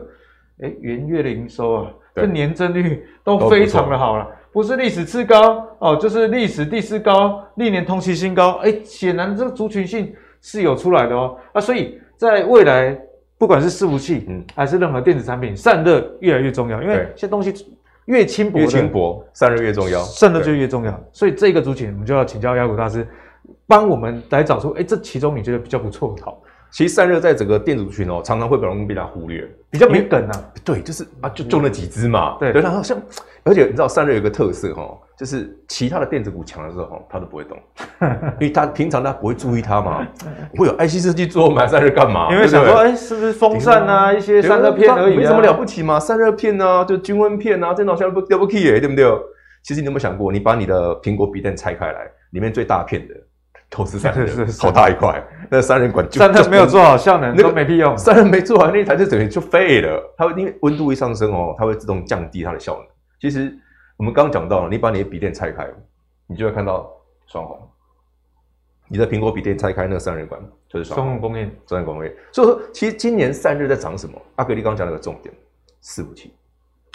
哎、欸，元月的营收啊，这年增率都非常的好了。不是历史次高哦，就是历史第四高，历年同期新高。哎，显然这个族群性是有出来的哦。啊，所以在未来，不管是伺服器，嗯，还是任何电子产品，散热越来越重要，因为这些东西越轻薄，越轻薄，散热越重要，散热就越重要。所以这个族群，我们就要请教妖股大师，帮我们来找出，哎，这其中你觉得比较不错的。好，其实散热在整个电子群哦，常常会比较容易被它忽略，比较没梗啊。对，就是啊，就就那几只嘛。对，然后像。而且你知道散热有一个特色哈，就是其他的电子股强的时候，它都不会动，因为它平常它不会注意它嘛。会有 IC 设计做买散热干嘛？因为想说，哎，是不是风扇啊，一些散热片而已，没什么了不起嘛。散热片啊，就均温片啊，这种像不掉不起耶，对不对？其实你有没有想过，你把你的苹果笔电拆开来，里面最大片的都 是散热，好大一块，那三人管就散热没有做好效能，那个没屁用。三人没做好，那一台就等于就废了。它会因为温度一上升哦，它会自动降低它的效能。其实我们刚刚讲到了，你把你的笔电拆开，你就会看到双红。你的苹果笔电拆开那个散热管就是双红工业，双鸿工业。所以说，其实今年散热在涨什么？阿格力刚刚讲了个重点，伺服器，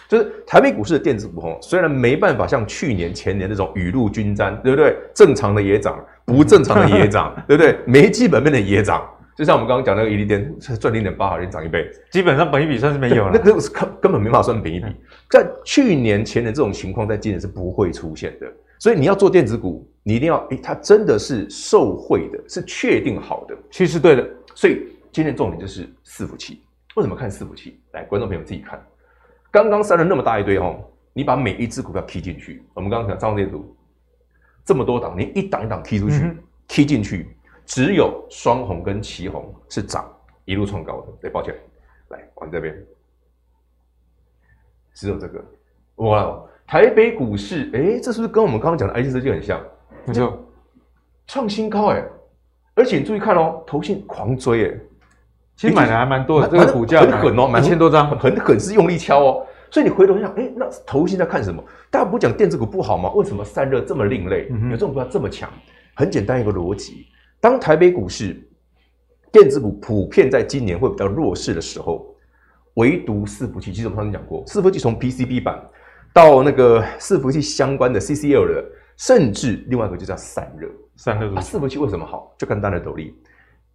就是台北股市的电子股哦，虽然没办法像去年前年那种雨露均沾，对不对？正常的也涨，不正常的也涨，对不对？没基本面的也涨。就像我们刚刚讲那个伊利电赚零点八，好像涨一倍，基本上本一比算是没有了。那个是根根本没法算本一比，在去年前年这种情况，在今年是不会出现的。所以你要做电子股，你一定要，诶，它真的是受惠的，是确定好的，趋势对的。所以今天重点就是伺服器。为什么看伺服器？来，观众朋友自己看，刚刚删了那么大一堆哦，你把每一只股票 key 进去，我们刚刚讲上电图这么多档，你一档一档 key 出去，key 进去。只有双红跟旗红是涨，一路创高的。对，抱歉，来往这边，只有这个。哇，台北股市，哎、欸，这是不是跟我们刚刚讲的 IC 设计很像？没错，创新高哎！而且你注意看哦，投信狂追哎，其实买的还蛮多的，这个股价很狠哦，买一千多张，很很狠，是用力敲哦。所以你回头想，哎、欸，那投信在看什么？大家不讲电子股不好吗？为什么散热这么另类？嗯、有这种股票这么强？很简单一个逻辑，当台北股市电子股普遍在今年会比较弱势的时候，唯独伺服器，其实我们刚才讲过，伺服器从 PCB 版到那个伺服器相关的 CCL 的，甚至另外一个就叫散热，散热。啊，伺服器为什么好？就看大的斗笠。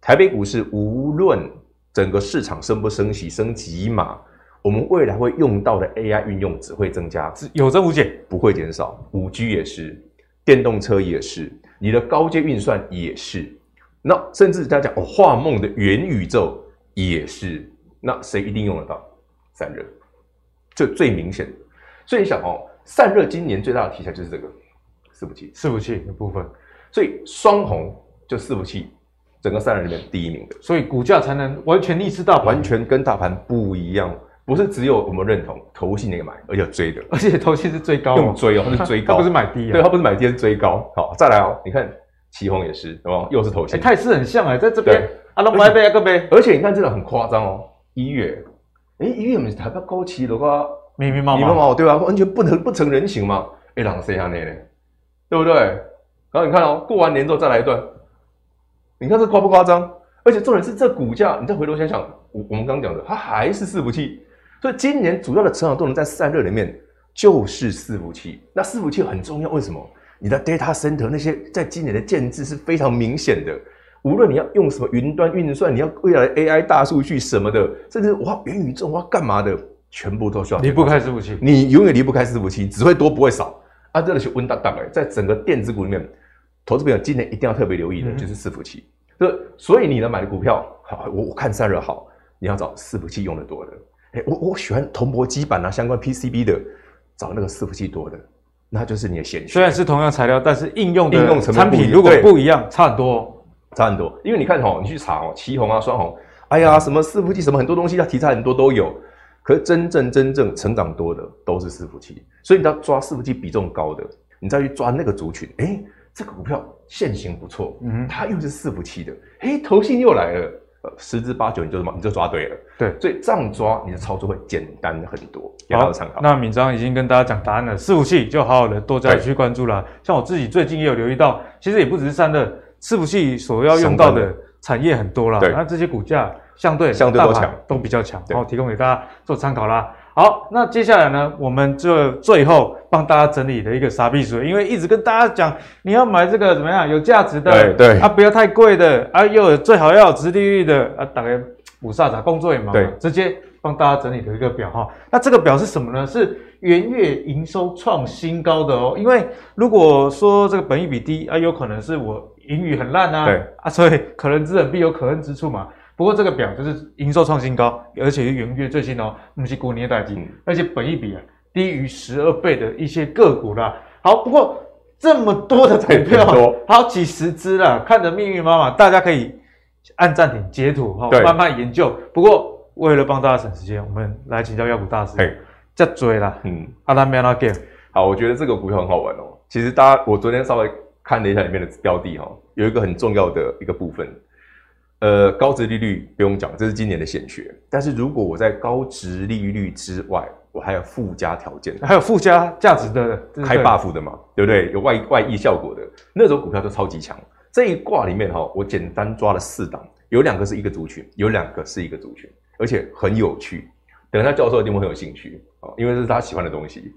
台北股市无论整个市场升不升息、升级码，我们未来会用到的 AI 运用只会增加，有增无减，不会减少。五 G 也是，电动车也是，你的高阶运算也是。那甚至大家讲哦，画梦的元宇宙也是。那谁一定用得到？散热，这最明显。所以你想哦，散热今年最大的题材就是这个伺服器，伺服器的部分。所以双红就伺服器。整个散热里面第一名的，所以股价才能完全逆势大盘，完全跟大盘不一样。不是只有我们认同投信那个买，而且追的，而且投信是追高，用追哦，它是追高，它不是买低啊。对，它不是买低，是追高。好，再来哦，你看奇宏也是，对吧，又是投信，态势很像哎，在这边。啊，龙买杯啊个杯，而且你看这个很夸张哦，一月，哎，一月我们台北高旗的话，密密麻麻，密密麻麻，对吧？完全不能不成人形嘛，哎，两个谁下内呢？对不对？然后你看哦，过完年之后再来一段，你看这夸不夸张？而且重点是这股价，你再回头想想，我我们刚刚讲的，它还是四不器，所以今年主要的成长动能在散热里面就是伺服器。那伺服器很重要，为什么？你的 data center 那些在今年的建制是非常明显的。无论你要用什么云端运算，你要未来的 AI 大数据什么的，甚至哇元宇宙我要干嘛的，全部都需要离不开伺服器。你永远离不开伺服器，只会多不会少。啊，这个是温大大哎，在整个电子股里面，投资朋友今年一定要特别留意的就是伺服器。嗯所以你呢买的股票好，我我看散热好，你要找伺服器用的多的。哎，我我喜欢铜箔基板啊，相关 PCB 的，找那个伺服器多的，那就是你的选。虽然是同样材料，但是应用应用产品如果不一样，差很多，差很多。因为你看哦，你去查哦，奇红啊、双红，哎呀，什么伺服器，什么很多东西，它题材很多都有。可是真正真正成长多的都是伺服器，所以你要抓伺服器比重高的，你再去抓那个族群，哎。这个股票现行不错，嗯，它又是伺服器的，嘿，投信又来了，呃，十之八九你就你就抓对了，对，所以这样抓你的操作会简单很多，给大家参考。那敏章已经跟大家讲答案了，伺服器就好好的多加去关注了。像我自己最近也有留意到，其实也不只是散热，伺服器所要用到的产业很多了，那这些股价相对相对都强，都比较强，然后提供给大家做参考啦。好，那接下来呢，我们就最后帮大家整理的一个傻逼水，因为一直跟大家讲，你要买这个怎么样，有价值的，对对，啊，不要太贵的，啊，又有最好要有殖利率的，啊，大概五煞咋工作也忙，对，直接帮大家整理的一个表哈。那这个表是什么呢？是元月营收创新高的哦，因为如果说这个本益比低啊，有可能是我盈余很烂啊，对啊，所以可能之人必有可恨之处嘛。不过这个表就是营收创新高，而且是元月最新哦，不是过年代金，而且本益比啊低于十二倍的一些个股啦。好，不过这么多的股票，好几十只啦，看得密密麻麻，大家可以按暂停截图哈，慢慢研究。不过为了帮大家省时间，我们来请教妖股大师，再追啦，嗯，阿拉梅拉给。好，我觉得这个股票很好玩哦。其实大家，我昨天稍微看了一下里面的标的哈，有一个很重要的一个部分。呃，高值利率不用讲，这是今年的显学。但是如果我在高值利率之外，我还有附加条件，还有附加价值的开 buff 的嘛，对不对？有外外溢效果的那种股票都超级强。这一卦里面哈，我简单抓了四档，有两个是一个族群，有两个是一个族群，而且很有趣。等一下教授一定会很有兴趣啊，因为这是他喜欢的东西。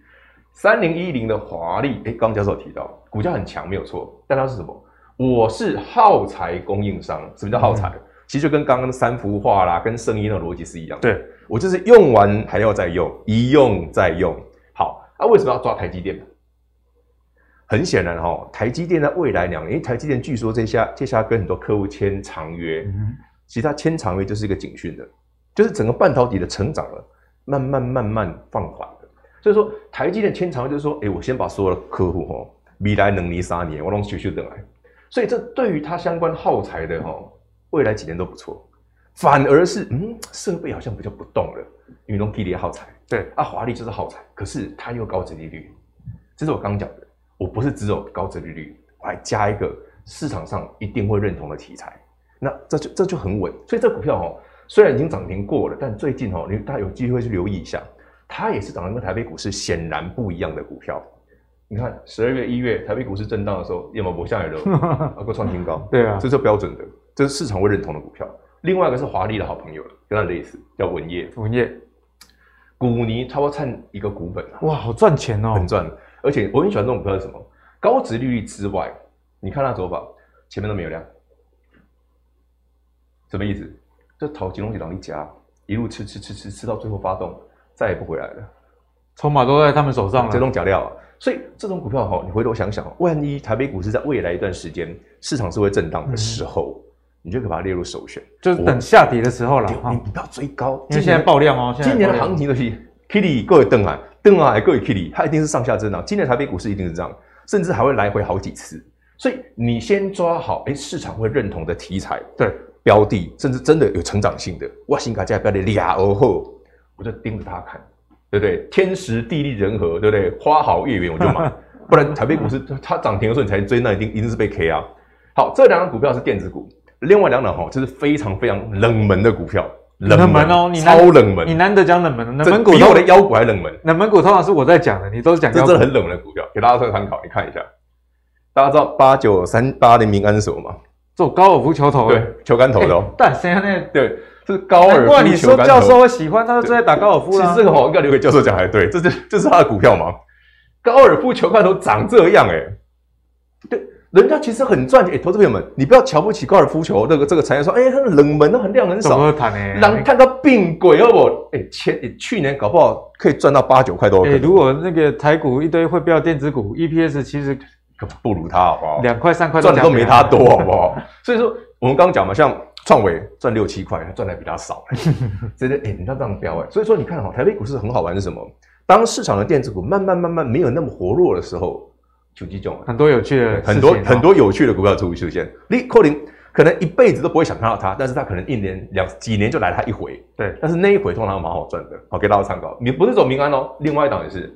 三零一零的华丽，哎，刚教授提到股价很强，没有错，但它是什么？我是耗材供应商，什么叫耗材？嗯、其实就跟刚刚的三幅画啦，跟声音的逻辑是一样的。对，我就是用完还要再用，一用再用。好，那、啊、为什么要抓台积电呢？很显然哈、哦，台积电在未来两年，因为台积电据说这下接下来跟很多客户签长约，嗯、其实它签长约就是一个警讯的，就是整个半导体的成长了，慢慢慢慢放缓的。所以说台积电签长约就是说，哎，我先把所有的客户哈，未来能力三年，我让修修等来。所以这对于它相关耗材的哈，未来几年都不错，反而是嗯，设备好像比较不动了，因为都低劣耗材。对啊，华丽就是耗材，可是它又高殖利率，这是我刚讲的。我不是只有高殖利率，我还加一个市场上一定会认同的题材，那这就这就很稳。所以这股票哦，虽然已经涨停过了，但最近哦，你大家有机会去留意一下，它也是涨得跟台北股市显然不一样的股票。你看十二月、一月台北股市震荡的时候，有没有不下来的，啊，够创新高。对啊，这是标准的，这是市场会认同的股票。另外一个是华丽的好朋友了，跟它类似，叫文业。文业，股尼超过赚一个股本啊，哇，好赚钱哦，很赚。而且我很喜欢这种股票是什么？高值利率之外，你看它走法，前面都没有量，什么意思？就投金融集团一家，一路吃吃吃吃吃到最后发动，再也不回来了，筹码都在他们手上了，这种假料啊。所以这种股票哈，你回头想想，万一台北股市在未来一段时间市场是会震荡的时候，嗯、你就可以把它列入首选，就是等下跌的时候了。你你不要追高，因为现在爆量哦。今年的行情都是 Kitty 各位登啊，登啊，各位 Kitty，它一定是上下震荡。今年台北股市一定是这样，甚至还会来回好几次。所以你先抓好，哎，市场会认同的题材，对标的，甚至真的有成长性的，哇，新卡价标的俩而后，我就盯着它看。对不对？天时地利人和，对不对？花好月圆我就买，不然台北股市它涨停的时候你才追，那一定一定是被 K 啊。好，这两张股票是电子股，另外两档哈，这是非常非常冷门的股票，冷门，哦，你超冷门，你难得讲冷门，冷门股比我的妖股还冷门。冷门股通常是我在讲的，你都是讲，这是很冷门的股票，给大家做参考，你看一下。大家知道八九三八零民安所吗？做高尔夫球头，对，球杆头的哦。但现在那对。是高尔夫球杆头。你说教授会喜欢，他就最爱打高尔夫。其实这个话应该留给教授讲才对。这是这是他的股票吗？高尔夫球杆头长这样哎、欸，对，人家其实很赚钱。哎，投资朋友们，你不要瞧不起高尔夫球这个这个产业，说哎，它冷门，很量很少。怎么谈呢？让看到病鬼好不？哎，前去年搞不好可以赚到八九块多。哎，如果那个台股一堆会飙电子股，EPS 其实不如它好不好？两块三块赚的都没它多好不好？所以说我们刚刚讲嘛，像。创维赚六七块，赚的比较少，真的哎，你知道这样飙哎，所以说你看哈，台北股市很好玩是什么？当市场的电子股慢慢慢慢没有那么活络的时候，就这种很多有趣的很多很多有趣的股票就会出现。你可能可能一辈子都不会想看到它，但是它可能一年两几年就来它一回，对，但是那一回通常蛮好赚的，好给大家参考。你不是走民安哦，另外一档也是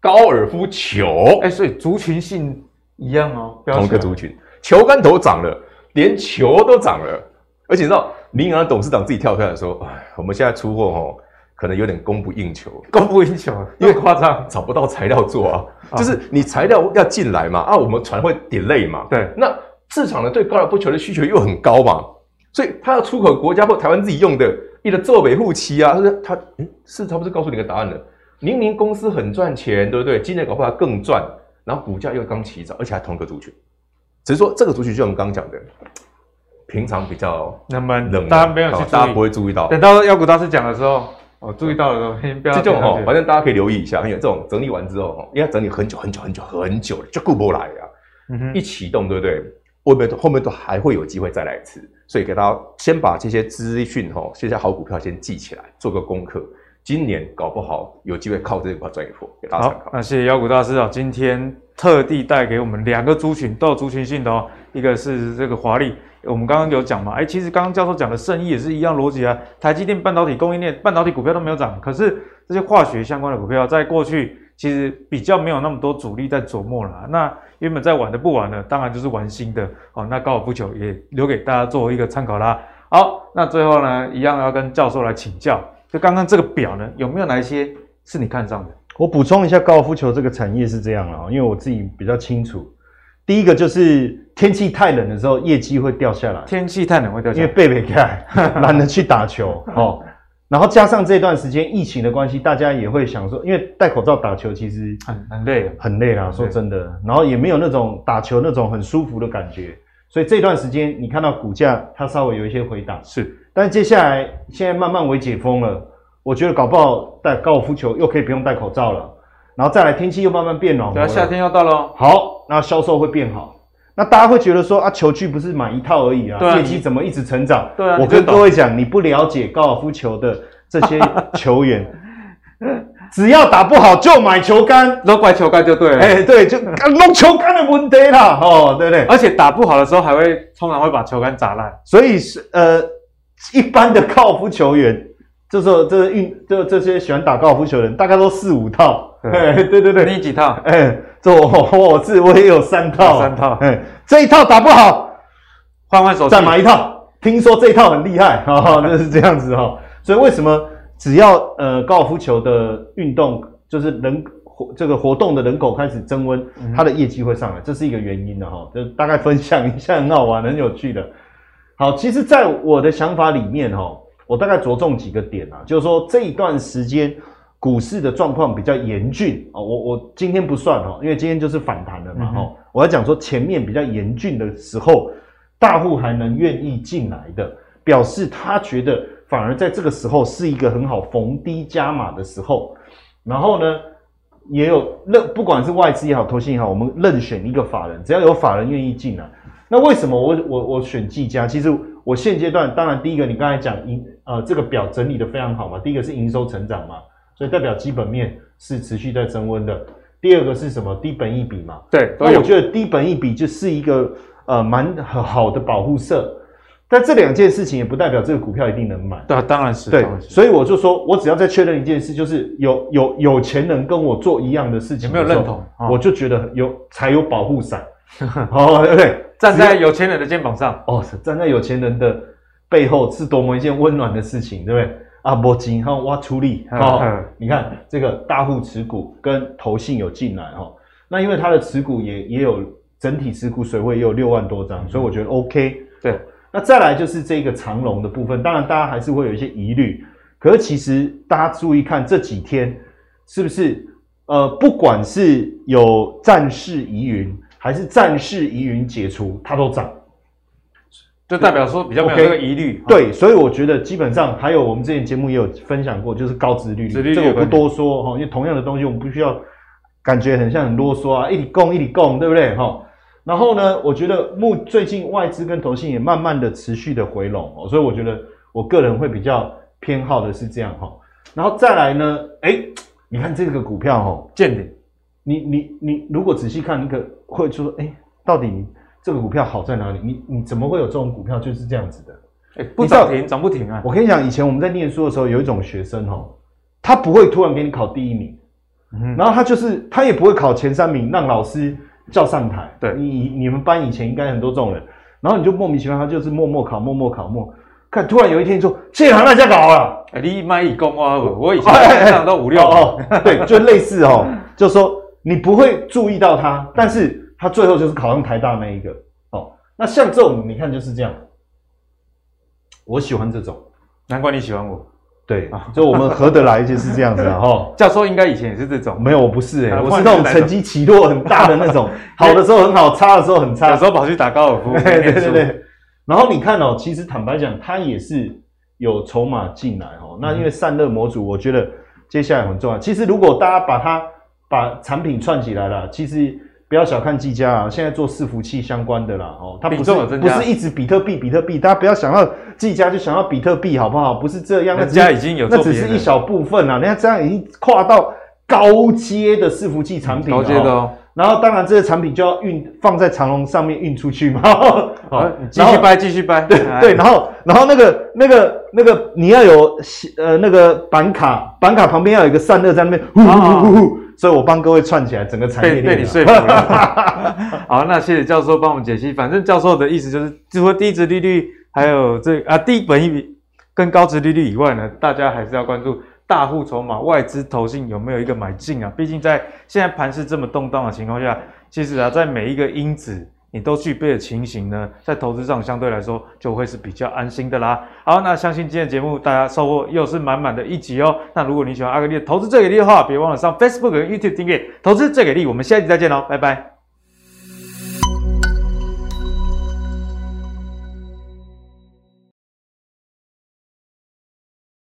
高尔夫球，哎，所以族群性一样哦，同一个族群，球杆头涨了，连球都涨了。而且你知道，民安董事长自己跳出来说：“哎，我们现在出货哦，可能有点供不应求，供不应求，因为夸张，找不到材料做啊。哦、就是你材料要进来嘛，啊，我们船会 delay 嘛。对，那市场呢对高尔夫球的需求又很高嘛，所以它要出口国家或台湾自己用的，一个做维护期啊，他他，诶，市场不是告诉你个答案了？明明公司很赚钱，对不对？今年搞不好更赚，然后股价又刚起涨，而且还同个族群，只是说这个族群就我们刚刚讲的。”平常比较那么，冷门大家没有去，大家不会注意到。等到妖股大师讲的时候，哦，注意到的时候，先不要。这种哈，反正大家可以留意一下，因为这种整理完之后哈，因为整理很久很久很久很久了，就顾不来呀。嗯哼，一启动，对不对？后面都后面都还会有机会再来一次，所以给大家先把这些资讯哈，这些好股票先记起来，做个功课。今年搞不好有机会靠这块赚一波，给大家参考。好，那谢谢妖股大师啊，今天特地带给我们两个族群，都有族群性的哦，一个是这个华丽。我们刚刚有讲嘛，哎，其实刚刚教授讲的胜益也是一样逻辑啊。台积电半导体供应链，半导体股票都没有涨，可是这些化学相关的股票，在过去其实比较没有那么多主力在琢磨了。那原本在玩的不玩的，当然就是玩新的哦。那高尔夫球也留给大家作为一个参考啦。好，那最后呢，一样要跟教授来请教，就刚刚这个表呢，有没有哪一些是你看上的？我补充一下，高尔夫球这个产业是这样啊，因为我自己比较清楚。第一个就是天气太冷的时候，业绩会掉下来。天气太冷会掉下来，因为背背开，懒得去打球 哦。然后加上这段时间疫情的关系，大家也会想说，因为戴口罩打球其实很很累，很累啦。说真的，然后也没有那种打球那种很舒服的感觉，所以这段时间你看到股价它稍微有一些回档。是，但接下来现在慢慢微解封了，我觉得搞不好戴高尔夫球又可以不用戴口罩了。然后再来，天气又慢慢变暖和。对啊，夏天要到了。好，那销售会变好。那大家会觉得说啊，球具不是买一套而已啊，业绩怎么一直成长？对啊，我跟各位讲，你不了解高尔夫球的这些球员，只要打不好就买球杆，都怪球杆就对了。哎，对，就弄球杆的问题啦，哦，对不对？而且打不好的时候，还会通常会把球杆砸烂。所以是呃，一般的高尔夫球员。这时候，这运，这这些喜欢打高尔夫球的人，大概都四五套。对对对对，你几套？哎，这我我是我也有三套。三套。哎，这一套打不好，换换手，再买一套。听说这一套很厉害，哈哈，就是这样子哈。所以为什么只要呃高尔夫球的运动，就是人活这个活动的人口开始增温，它的业绩会上来，这是一个原因的哈。就大概分享一下，很好玩，很有趣的。好，其实，在我的想法里面哈，我大概着重几个点啊，就是说这一段时间股市的状况比较严峻啊。我我今天不算哈，因为今天就是反弹了嘛哈。我要讲说前面比较严峻的时候，大户还能愿意进来的，表示他觉得反而在这个时候是一个很好逢低加码的时候。然后呢，也有任不管是外资也好，投信也好，我们任选一个法人，只要有法人愿意进来。那为什么我我我选技嘉？其实我现阶段当然第一个，你刚才讲营呃这个表整理的非常好嘛。第一个是营收成长嘛，所以代表基本面是持续在升温的。第二个是什么？低本益比嘛。对，那我觉得低本益比就是一个呃蛮好的保护色。但这两件事情也不代表这个股票一定能买。对啊，当然是。对，所以我就说我只要再确认一件事，就是有有有钱人跟我做一样的事情，有没有认同？哦、我就觉得有才有保护伞。哦，对不对？站在有钱人的肩膀上，哦，站在有钱人的背后是多么一件温暖的事情，对不对？啊，波金哈挖出力，哈，你看这个大户持股跟投信有进来哈，那因为它的持股也也有整体持股水位也有六万多张，所以我觉得 OK。对，那再来就是这个长龙的部分，当然大家还是会有一些疑虑，可是其实大家注意看这几天是不是呃，不管是有战事疑云。还是战事疑云解除，它都涨，就代表说比较没有这个疑虑。Okay, 对，所以我觉得基本上还有我们之前节目也有分享过，就是高殖利率，这个我不多说哈，因为同样的东西我们不需要感觉很像很啰嗦啊，一直供一直供，对不对哈？然后呢，我觉得目最近外资跟投信也慢慢的持续的回笼哦，所以我觉得我个人会比较偏好的是这样哈。然后再来呢，哎，你看这个股票哈，见顶。你你你如果仔细看，你可会说，哎、欸，到底你这个股票好在哪里？你你怎么会有这种股票就是这样子的？哎、欸，不涨停涨不停啊！我跟你讲，以前我们在念书的时候，有一种学生哦，他不会突然给你考第一名，嗯、然后他就是他也不会考前三名，让老师叫上台。对，你你们班以前应该很多这种人，然后你就莫名其妙，他就是默默考，默默考，默看，突然有一天说，谢行大家搞了，哎、欸，你卖一公啊！我以前上到五六哦，对，就类似哦，就说。你不会注意到他，但是他最后就是考上台大那一个哦。那像这种，你看就是这样。我喜欢这种，难怪你喜欢我。对啊，就我们合得来就是这样子啊。哈，教授应该以前也是这种。没有，我不是诶、欸、我是那种成绩起落很大的那种，好的时候很好，差的时候很差。有时候跑去打高尔夫。对对对对。然后你看哦，其实坦白讲，他也是有筹码进来哦。那因为散热模组，我觉得接下来很重要。其实如果大家把它把产品串起来了，其实不要小看技嘉啊，现在做伺服器相关的啦，哦，它不是不是一直比特币比特币，大家不要想到技嘉就想要比特币好不好？不是这样，那家已经有做，那只是一小部分啊，人家这样已经跨到高阶的伺服器产品了，高阶的哦。然后当然这些产品就要运放在长龙上面运出去嘛，好，继续掰继续掰，对对，然后然后那个那个那个你要有呃那个板卡板卡旁边要有一个散热在那边，呼呼呼呼。所以我帮各位串起来，整个产业链被，被你说服了。好，那谢谢教授帮我们解析。反正教授的意思就是，除了低值利率，还有这个、啊低本益比跟高值利率以外呢，大家还是要关注大户筹码、外资投信有没有一个买进啊。毕竟在现在盘势这么动荡的情况下，其实啊，在每一个因子。你都具备的情形呢，在投资上相对来说就会是比较安心的啦。好，那相信今天节目大家收获又是满满的一集哦。那如果你喜欢阿格力的投资最给力的话，别忘了上 Facebook 跟 YouTube 订阅投资最给力。我们下一集再见喽，拜拜。